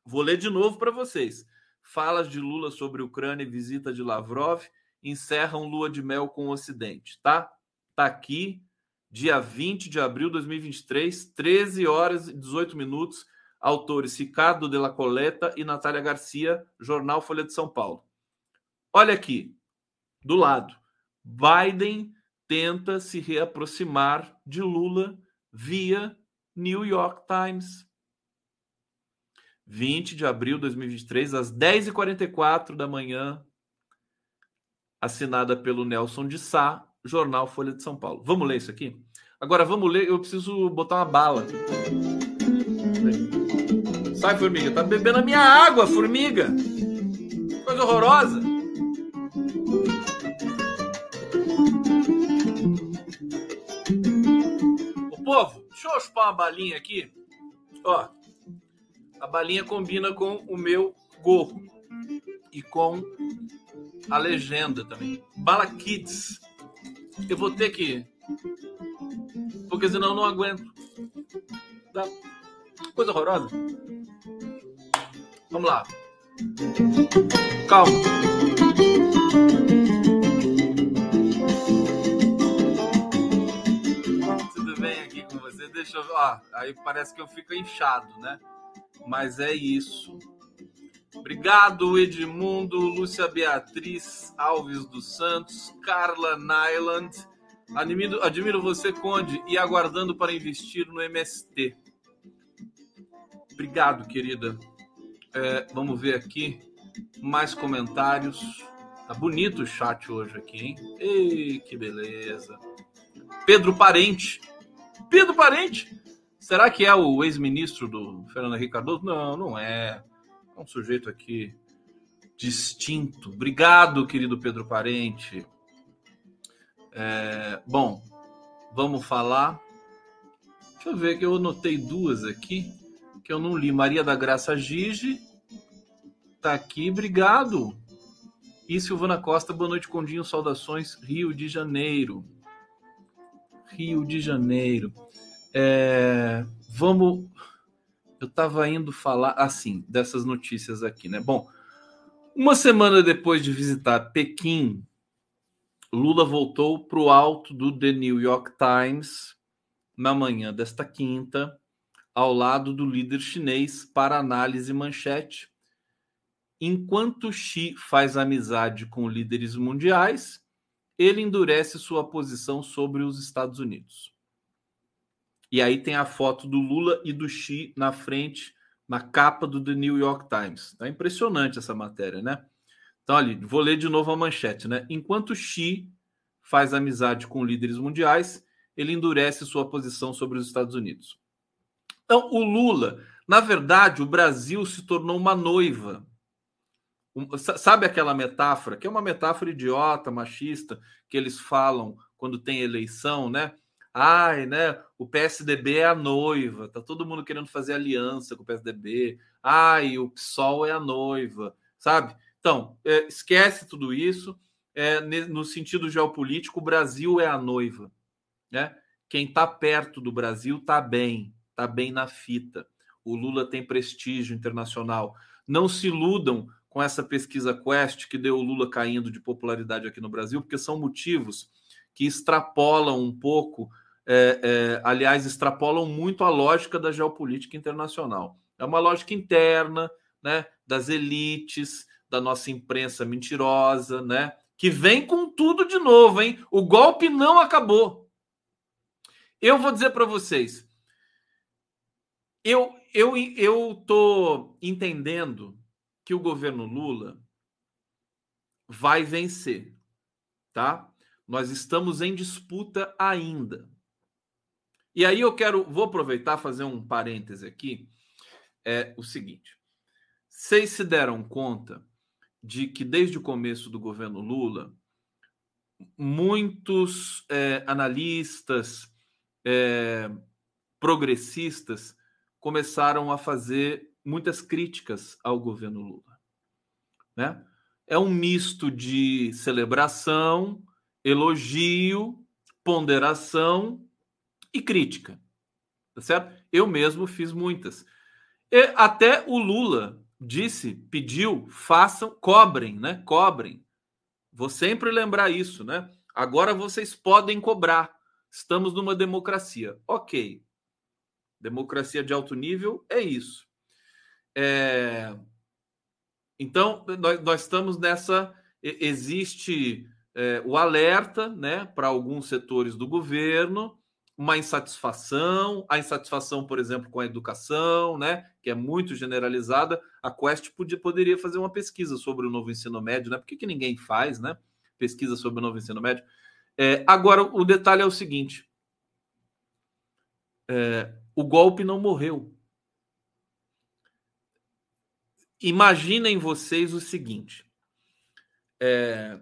vou ler de novo para vocês. Falas de Lula sobre Ucrânia e visita de Lavrov encerram lua de mel com o Ocidente, tá? Tá aqui, dia 20 de abril de 2023, 13 horas e 18 minutos. Autores Ricardo de la Coleta e Natália Garcia, Jornal Folha de São Paulo. Olha aqui, do lado. Biden tenta se reaproximar de Lula via New York Times. 20 de abril de 2023, às 10h44 da manhã, assinada pelo Nelson de Sá, Jornal Folha de São Paulo. Vamos ler isso aqui? Agora vamos ler, eu preciso botar uma bala. Sai, formiga, tá bebendo a minha água, formiga. Coisa horrorosa. O povo, deixa eu chupar uma balinha aqui. Ó, a balinha combina com o meu gorro e com a legenda também. Bala Kids. Eu vou ter que. Porque senão eu não aguento. Tá? Coisa horrorosa. Vamos lá. Calma. Tudo bem aqui com você? Deixa eu. Ó, aí parece que eu fico inchado, né? Mas é isso. Obrigado, Edmundo, Lúcia Beatriz Alves dos Santos, Carla Nyland. Admiro, admiro você, Conde, e aguardando para investir no MST. Obrigado, querida. É, vamos ver aqui mais comentários. Tá bonito o chat hoje aqui, hein? Ei, que beleza. Pedro Parente. Pedro Parente? Será que é o ex-ministro do Fernando Henrique Cardoso? Não, não é um sujeito aqui distinto. Obrigado, querido Pedro Parente. É, bom, vamos falar. Deixa eu ver que eu anotei duas aqui que eu não li. Maria da Graça Gigi tá aqui, obrigado. E Silvana Costa, boa noite, Condinho. Saudações, Rio de Janeiro. Rio de Janeiro. É, vamos eu estava indo falar assim dessas notícias aqui, né? Bom, uma semana depois de visitar Pequim, Lula voltou para o alto do The New York Times na manhã desta quinta, ao lado do líder chinês para análise manchete. Enquanto Xi faz amizade com líderes mundiais, ele endurece sua posição sobre os Estados Unidos. E aí tem a foto do Lula e do Xi na frente, na capa do The New York Times. É impressionante essa matéria, né? Então, ali, vou ler de novo a manchete, né? Enquanto Xi faz amizade com líderes mundiais, ele endurece sua posição sobre os Estados Unidos. Então, o Lula, na verdade, o Brasil se tornou uma noiva Sabe aquela metáfora, que é uma metáfora idiota, machista, que eles falam quando tem eleição, né? Ai, né? O PSDB é a noiva, tá todo mundo querendo fazer aliança com o PSDB. Ai, o PSOL é a noiva, sabe? Então, é, esquece tudo isso. É, no sentido geopolítico, o Brasil é a noiva, né? Quem está perto do Brasil está bem, está bem na fita. O Lula tem prestígio internacional. Não se iludam com essa pesquisa Quest que deu o Lula caindo de popularidade aqui no Brasil, porque são motivos que extrapolam um pouco, é, é, aliás, extrapolam muito a lógica da geopolítica internacional. É uma lógica interna, né, das elites, da nossa imprensa mentirosa, né, que vem com tudo de novo, hein? O golpe não acabou. Eu vou dizer para vocês, eu eu eu tô entendendo que o governo Lula vai vencer, tá? Nós estamos em disputa ainda. E aí eu quero, vou aproveitar fazer um parêntese aqui, é o seguinte: vocês se deram conta de que desde o começo do governo Lula, muitos é, analistas é, progressistas começaram a fazer muitas críticas ao governo Lula. Né? É um misto de celebração, elogio, ponderação e crítica. Tá certo? Eu mesmo fiz muitas. E até o Lula disse, pediu, façam, cobrem, né? Cobrem. Vou sempre lembrar isso, né? Agora vocês podem cobrar. Estamos numa democracia. Ok. Democracia de alto nível é isso. É... Então, nós, nós, estamos nessa. Existe é, o alerta né, para alguns setores do governo, uma insatisfação, a insatisfação, por exemplo, com a educação, né, que é muito generalizada. A Quest podia, poderia fazer uma pesquisa sobre o novo ensino médio, né? Por que, que ninguém faz, né? Pesquisa sobre o novo ensino médio. É, agora, o detalhe é o seguinte: é, o golpe não morreu. imaginem vocês o seguinte: é,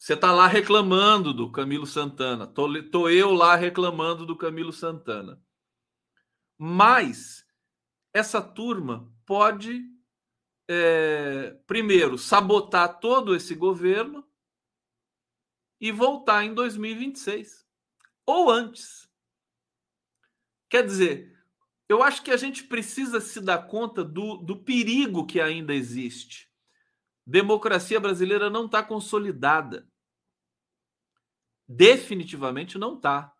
você está lá reclamando do Camilo Santana, tô, tô eu lá reclamando do Camilo Santana. Mas essa turma pode, é, primeiro, sabotar todo esse governo e voltar em 2026 ou antes. Quer dizer, eu acho que a gente precisa se dar conta do, do perigo que ainda existe. Democracia brasileira não está consolidada. Definitivamente não está.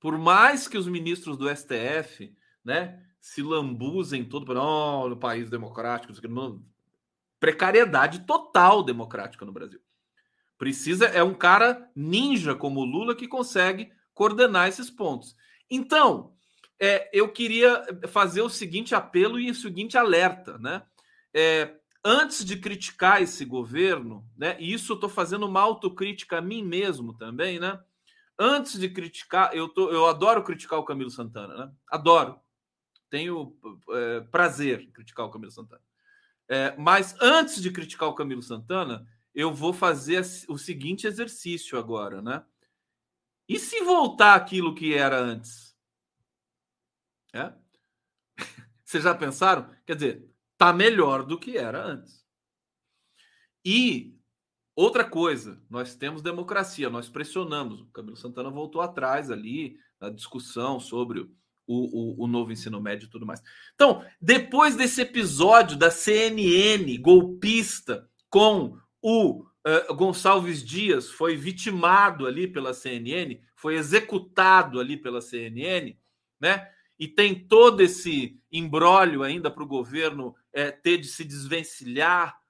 Por mais que os ministros do STF né, se lambuzem todo para oh, no país democrático, precariedade total democrática no Brasil. Precisa é um cara ninja como o Lula que consegue coordenar esses pontos. Então, é, eu queria fazer o seguinte apelo e o seguinte alerta, né? É, antes de criticar esse governo, né? E isso eu estou fazendo uma autocrítica a mim mesmo também, né? Antes de criticar, eu, tô, eu adoro criticar o Camilo Santana, né? Adoro. Tenho é, prazer em criticar o Camilo Santana. É, mas antes de criticar o Camilo Santana, eu vou fazer o seguinte exercício agora, né? E se voltar aquilo que era antes? É? [LAUGHS] Vocês já pensaram? Quer dizer, tá melhor do que era antes. E outra coisa, nós temos democracia, nós pressionamos. O Camilo Santana voltou atrás ali na discussão sobre o, o, o novo ensino médio e tudo mais. Então, depois desse episódio da CNN golpista com o uh, Gonçalves Dias foi vitimado ali pela CNN, foi executado ali pela CNN, né? E tem todo esse embrólio ainda para o governo é, ter de se desvencilhar.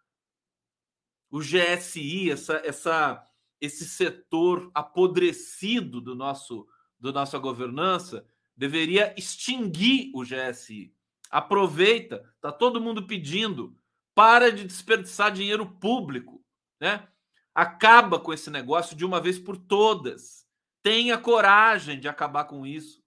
O GSI, essa, essa, esse setor apodrecido do nosso, do nossa governança, deveria extinguir o GSI. Aproveita, tá todo mundo pedindo, para de desperdiçar dinheiro público, né? Acaba com esse negócio de uma vez por todas. Tenha coragem de acabar com isso.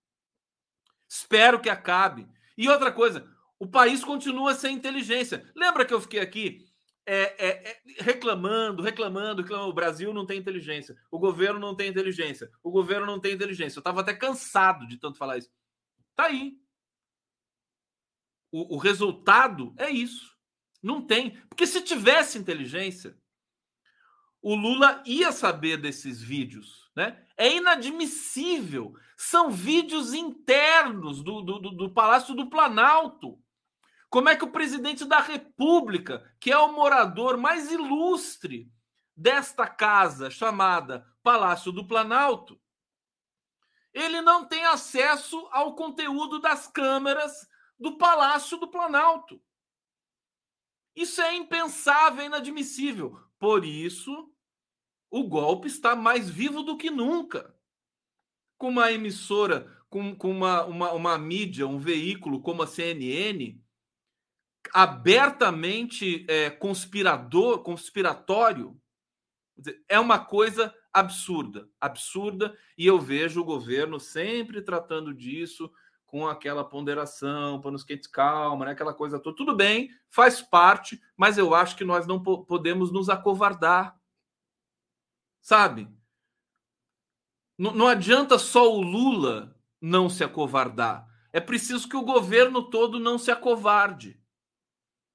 Espero que acabe. E outra coisa, o país continua sem inteligência. Lembra que eu fiquei aqui é, é, é, reclamando, reclamando, reclamando. O Brasil não tem inteligência. O governo não tem inteligência. O governo não tem inteligência. Eu estava até cansado de tanto falar isso. Tá aí. O, o resultado é isso. Não tem. Porque se tivesse inteligência, o Lula ia saber desses vídeos. Né? É inadmissível. São vídeos internos do, do, do Palácio do Planalto. Como é que o presidente da República, que é o morador mais ilustre desta casa chamada Palácio do Planalto, ele não tem acesso ao conteúdo das câmeras do Palácio do Planalto. Isso é impensável, é inadmissível. Por isso, o golpe está mais vivo do que nunca. Com uma emissora, com, com uma, uma, uma mídia, um veículo como a CNN, abertamente é, conspirador, conspiratório, é uma coisa absurda, absurda, e eu vejo o governo sempre tratando disso com aquela ponderação, panos quentes, calma, né? aquela coisa toda. Tudo bem, faz parte, mas eu acho que nós não podemos nos acovardar. Sabe? Não, não adianta só o Lula não se acovardar. É preciso que o governo todo não se acovarde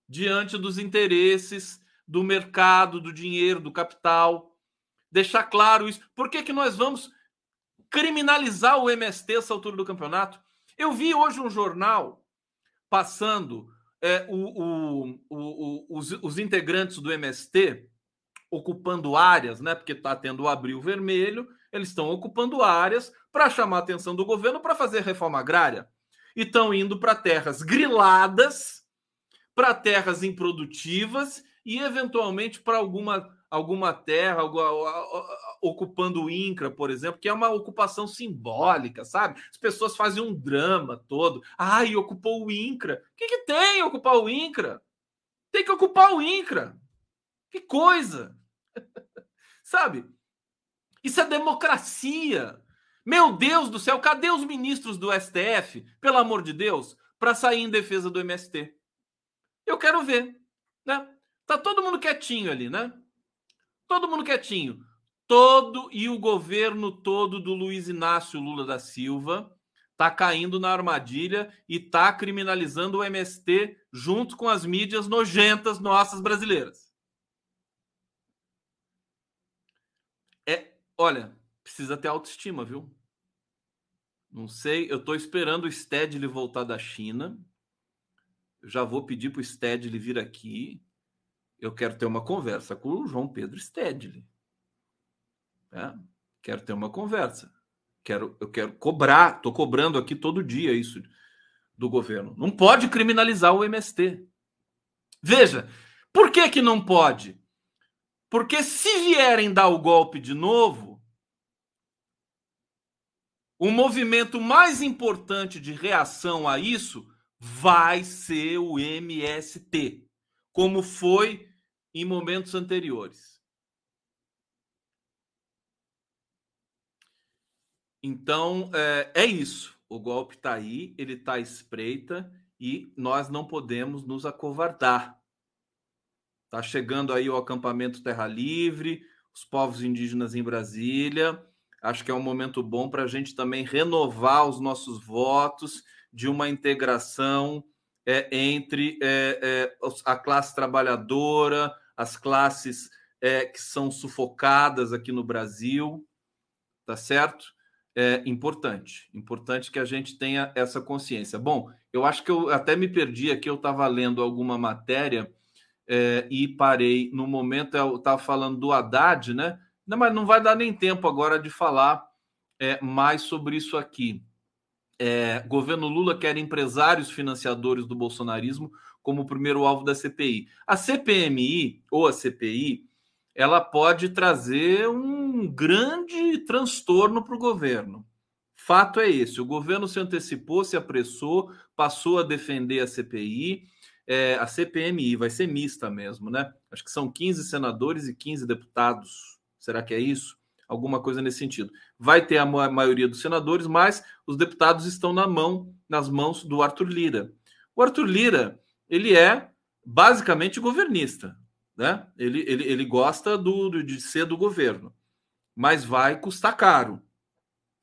diante dos interesses do mercado, do dinheiro, do capital. Deixar claro isso. Por que, que nós vamos criminalizar o MST essa altura do campeonato? Eu vi hoje um jornal passando é, o, o, o, os, os, integrantes do MST ocupando áreas, né? Porque está tendo o abril vermelho, eles estão ocupando áreas para chamar a atenção do governo para fazer reforma agrária. E estão indo para terras griladas para terras improdutivas e, eventualmente, para alguma, alguma terra, ocupando o INCRA, por exemplo, que é uma ocupação simbólica, sabe? As pessoas fazem um drama todo. Ai, ocupou o INCRA. O que, que tem ocupar o INCRA? Tem que ocupar o INCRA. Que coisa! Sabe? Isso é democracia. Meu Deus do céu, cadê os ministros do STF, pelo amor de Deus, para sair em defesa do MST? Eu quero ver, né? Tá todo mundo quietinho ali, né? Todo mundo quietinho. Todo e o governo todo do Luiz Inácio Lula da Silva tá caindo na armadilha e tá criminalizando o MST junto com as mídias nojentas nossas brasileiras. É, olha, precisa ter autoestima, viu? Não sei, eu tô esperando o Stedley voltar da China eu já vou pedir para o Stedley vir aqui. Eu quero ter uma conversa com o João Pedro Stedley. É? Quero ter uma conversa. Quero, eu quero cobrar, estou cobrando aqui todo dia isso do governo. Não pode criminalizar o MST. Veja, por que, que não pode? Porque se vierem dar o golpe de novo, o movimento mais importante de reação a isso vai ser o MST, como foi em momentos anteriores. Então, é, é isso. O golpe está aí, ele está espreita e nós não podemos nos acovardar. Está chegando aí o acampamento Terra Livre, os povos indígenas em Brasília. Acho que é um momento bom para a gente também renovar os nossos votos de uma integração é, entre é, é, a classe trabalhadora, as classes é, que são sufocadas aqui no Brasil, tá certo? É importante, importante que a gente tenha essa consciência. Bom, eu acho que eu até me perdi aqui, eu estava lendo alguma matéria é, e parei. No momento eu estava falando do Haddad, né? Não, mas não vai dar nem tempo agora de falar é, mais sobre isso aqui. É, governo Lula quer empresários financiadores do bolsonarismo como primeiro alvo da CPI. A CPMI ou a CPI, ela pode trazer um grande transtorno para o governo. Fato é esse: o governo se antecipou, se apressou, passou a defender a CPI. É, a CPMI vai ser mista mesmo, né? Acho que são 15 senadores e 15 deputados. Será que é isso? Alguma coisa nesse sentido. Vai ter a maioria dos senadores, mas os deputados estão na mão, nas mãos do Arthur Lira. O Arthur Lira, ele é basicamente governista, né? Ele, ele, ele gosta do, de ser do governo, mas vai custar caro,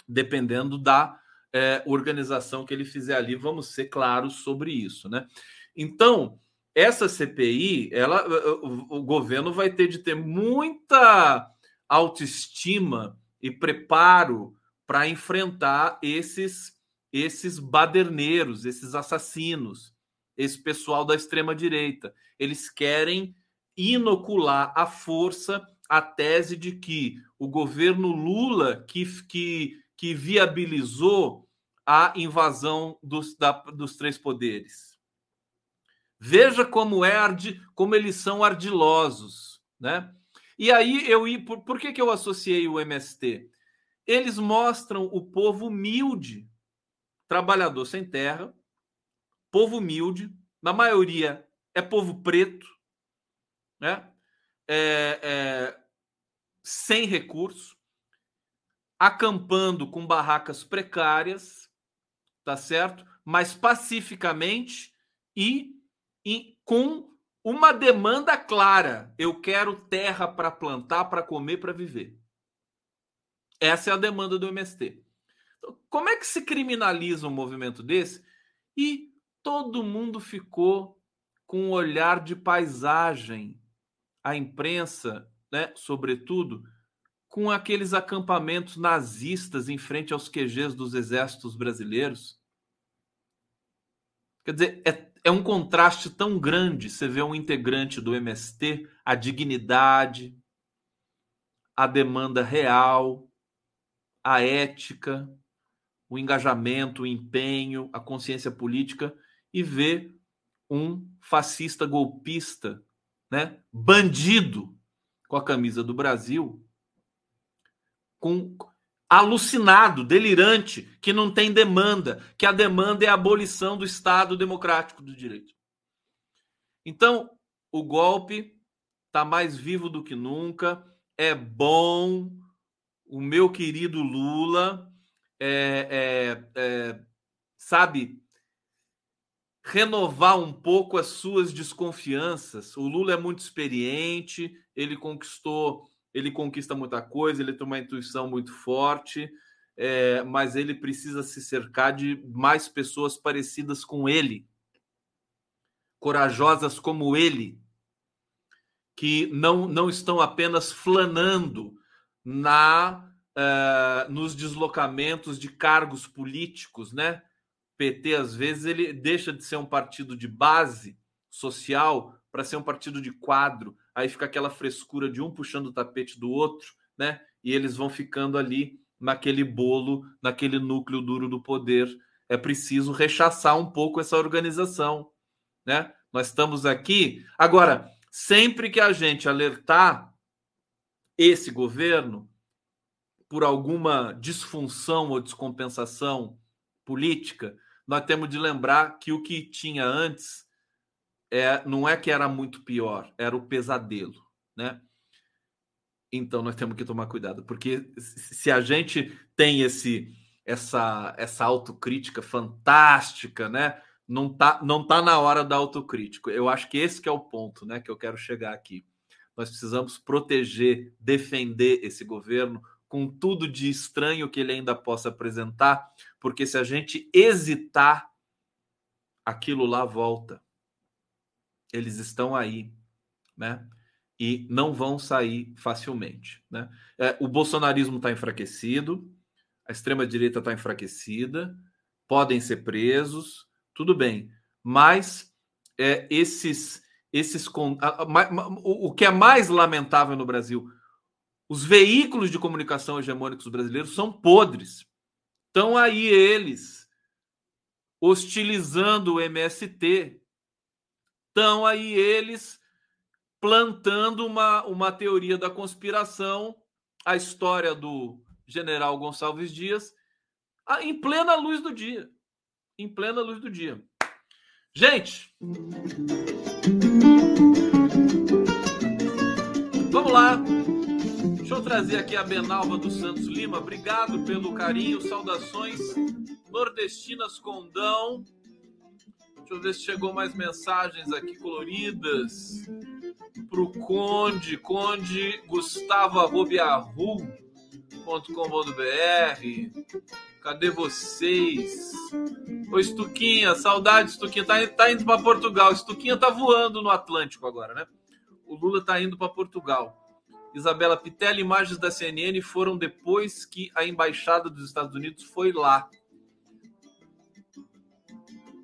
dependendo da é, organização que ele fizer ali. Vamos ser claros sobre isso, né? Então, essa CPI, ela, o, o governo vai ter de ter muita autoestima e preparo para enfrentar esses esses baderneiros, esses assassinos, esse pessoal da extrema direita. Eles querem inocular à força a tese de que o governo Lula que, que, que viabilizou a invasão dos, da, dos três poderes. Veja como é como eles são ardilosos, né? E aí eu por, por que, que eu associei o MST? Eles mostram o povo humilde, trabalhador sem terra, povo humilde, na maioria é povo preto, né? É, é, sem recurso, acampando com barracas precárias, tá certo? Mas pacificamente e e com uma demanda clara. Eu quero terra para plantar, para comer, para viver. Essa é a demanda do MST. Então, como é que se criminaliza um movimento desse? E todo mundo ficou com um olhar de paisagem. A imprensa, né, sobretudo, com aqueles acampamentos nazistas em frente aos QGs dos exércitos brasileiros. Quer dizer, é é um contraste tão grande você vê um integrante do MST, a dignidade, a demanda real, a ética, o engajamento, o empenho, a consciência política e ver um fascista golpista, né, bandido com a camisa do Brasil, com alucinado, delirante, que não tem demanda, que a demanda é a abolição do Estado democrático do direito. Então, o golpe está mais vivo do que nunca, é bom. O meu querido Lula, é, é, é, sabe, renovar um pouco as suas desconfianças. O Lula é muito experiente, ele conquistou ele conquista muita coisa, ele tem uma intuição muito forte, é, mas ele precisa se cercar de mais pessoas parecidas com ele, corajosas como ele, que não, não estão apenas flanando na uh, nos deslocamentos de cargos políticos, né? PT às vezes ele deixa de ser um partido de base social para ser um partido de quadro aí fica aquela frescura de um puxando o tapete do outro, né? E eles vão ficando ali naquele bolo, naquele núcleo duro do poder. É preciso rechaçar um pouco essa organização, né? Nós estamos aqui agora, sempre que a gente alertar esse governo por alguma disfunção ou descompensação política, nós temos de lembrar que o que tinha antes é, não é que era muito pior, era o pesadelo, né? Então nós temos que tomar cuidado, porque se a gente tem esse essa essa autocrítica fantástica, né? Não tá não tá na hora da autocrítica. Eu acho que esse que é o ponto, né, que eu quero chegar aqui. Nós precisamos proteger, defender esse governo com tudo de estranho que ele ainda possa apresentar, porque se a gente hesitar, aquilo lá volta eles estão aí, né? E não vão sair facilmente, né? É, o bolsonarismo está enfraquecido, a extrema direita está enfraquecida, podem ser presos, tudo bem, mas é, esses esses a, o, o que é mais lamentável no Brasil, os veículos de comunicação hegemônicos brasileiros são podres. Estão aí eles hostilizando o MST. Estão aí eles plantando uma, uma teoria da conspiração, a história do general Gonçalves Dias, em plena luz do dia. Em plena luz do dia. Gente, vamos lá. Deixa eu trazer aqui a Benalva dos Santos Lima. Obrigado pelo carinho. Saudações nordestinas Condão. Deixa eu ver se chegou mais mensagens aqui coloridas. Pro Conde, Conde Gustavo Cadê vocês? Ô, Estuquinha, saudade, Estuquinha. Tá, tá indo para Portugal. Estuquinha tá voando no Atlântico agora, né? O Lula tá indo para Portugal. Isabela Pitelli, imagens da CNN foram depois que a embaixada dos Estados Unidos foi lá.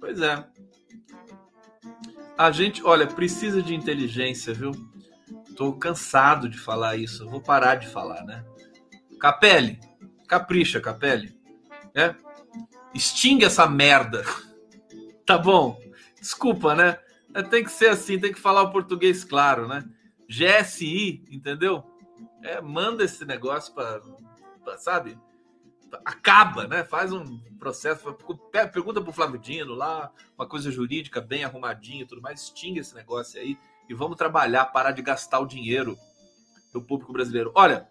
Pois é. A gente, olha, precisa de inteligência, viu? Tô cansado de falar isso. vou parar de falar, né? Capelli, capricha, Capelli. É? Extingue essa merda. [LAUGHS] Tá bom? Desculpa, né? Tem que ser assim, tem que falar o português claro, né? GSI, entendeu? É, manda esse negócio para, sabe? Acaba, né? Faz um processo, pergunta pro Flávio Dino lá, uma coisa jurídica bem arrumadinha e tudo mais, extingue esse negócio aí e vamos trabalhar, parar de gastar o dinheiro do público brasileiro. Olha,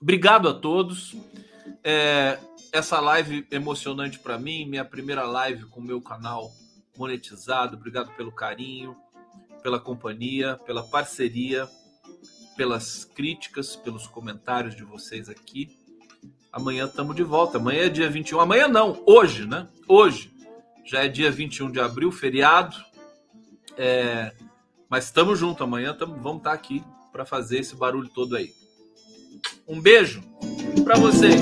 obrigado a todos. É, essa live emocionante para mim, minha primeira live com o meu canal monetizado. Obrigado pelo carinho, pela companhia, pela parceria, pelas críticas, pelos comentários de vocês aqui. Amanhã estamos de volta. Amanhã é dia 21. Amanhã não, hoje, né? Hoje. Já é dia 21 de abril, feriado. É... Mas estamos juntos. Amanhã tamo... vamos estar tá aqui para fazer esse barulho todo aí. Um beijo para vocês.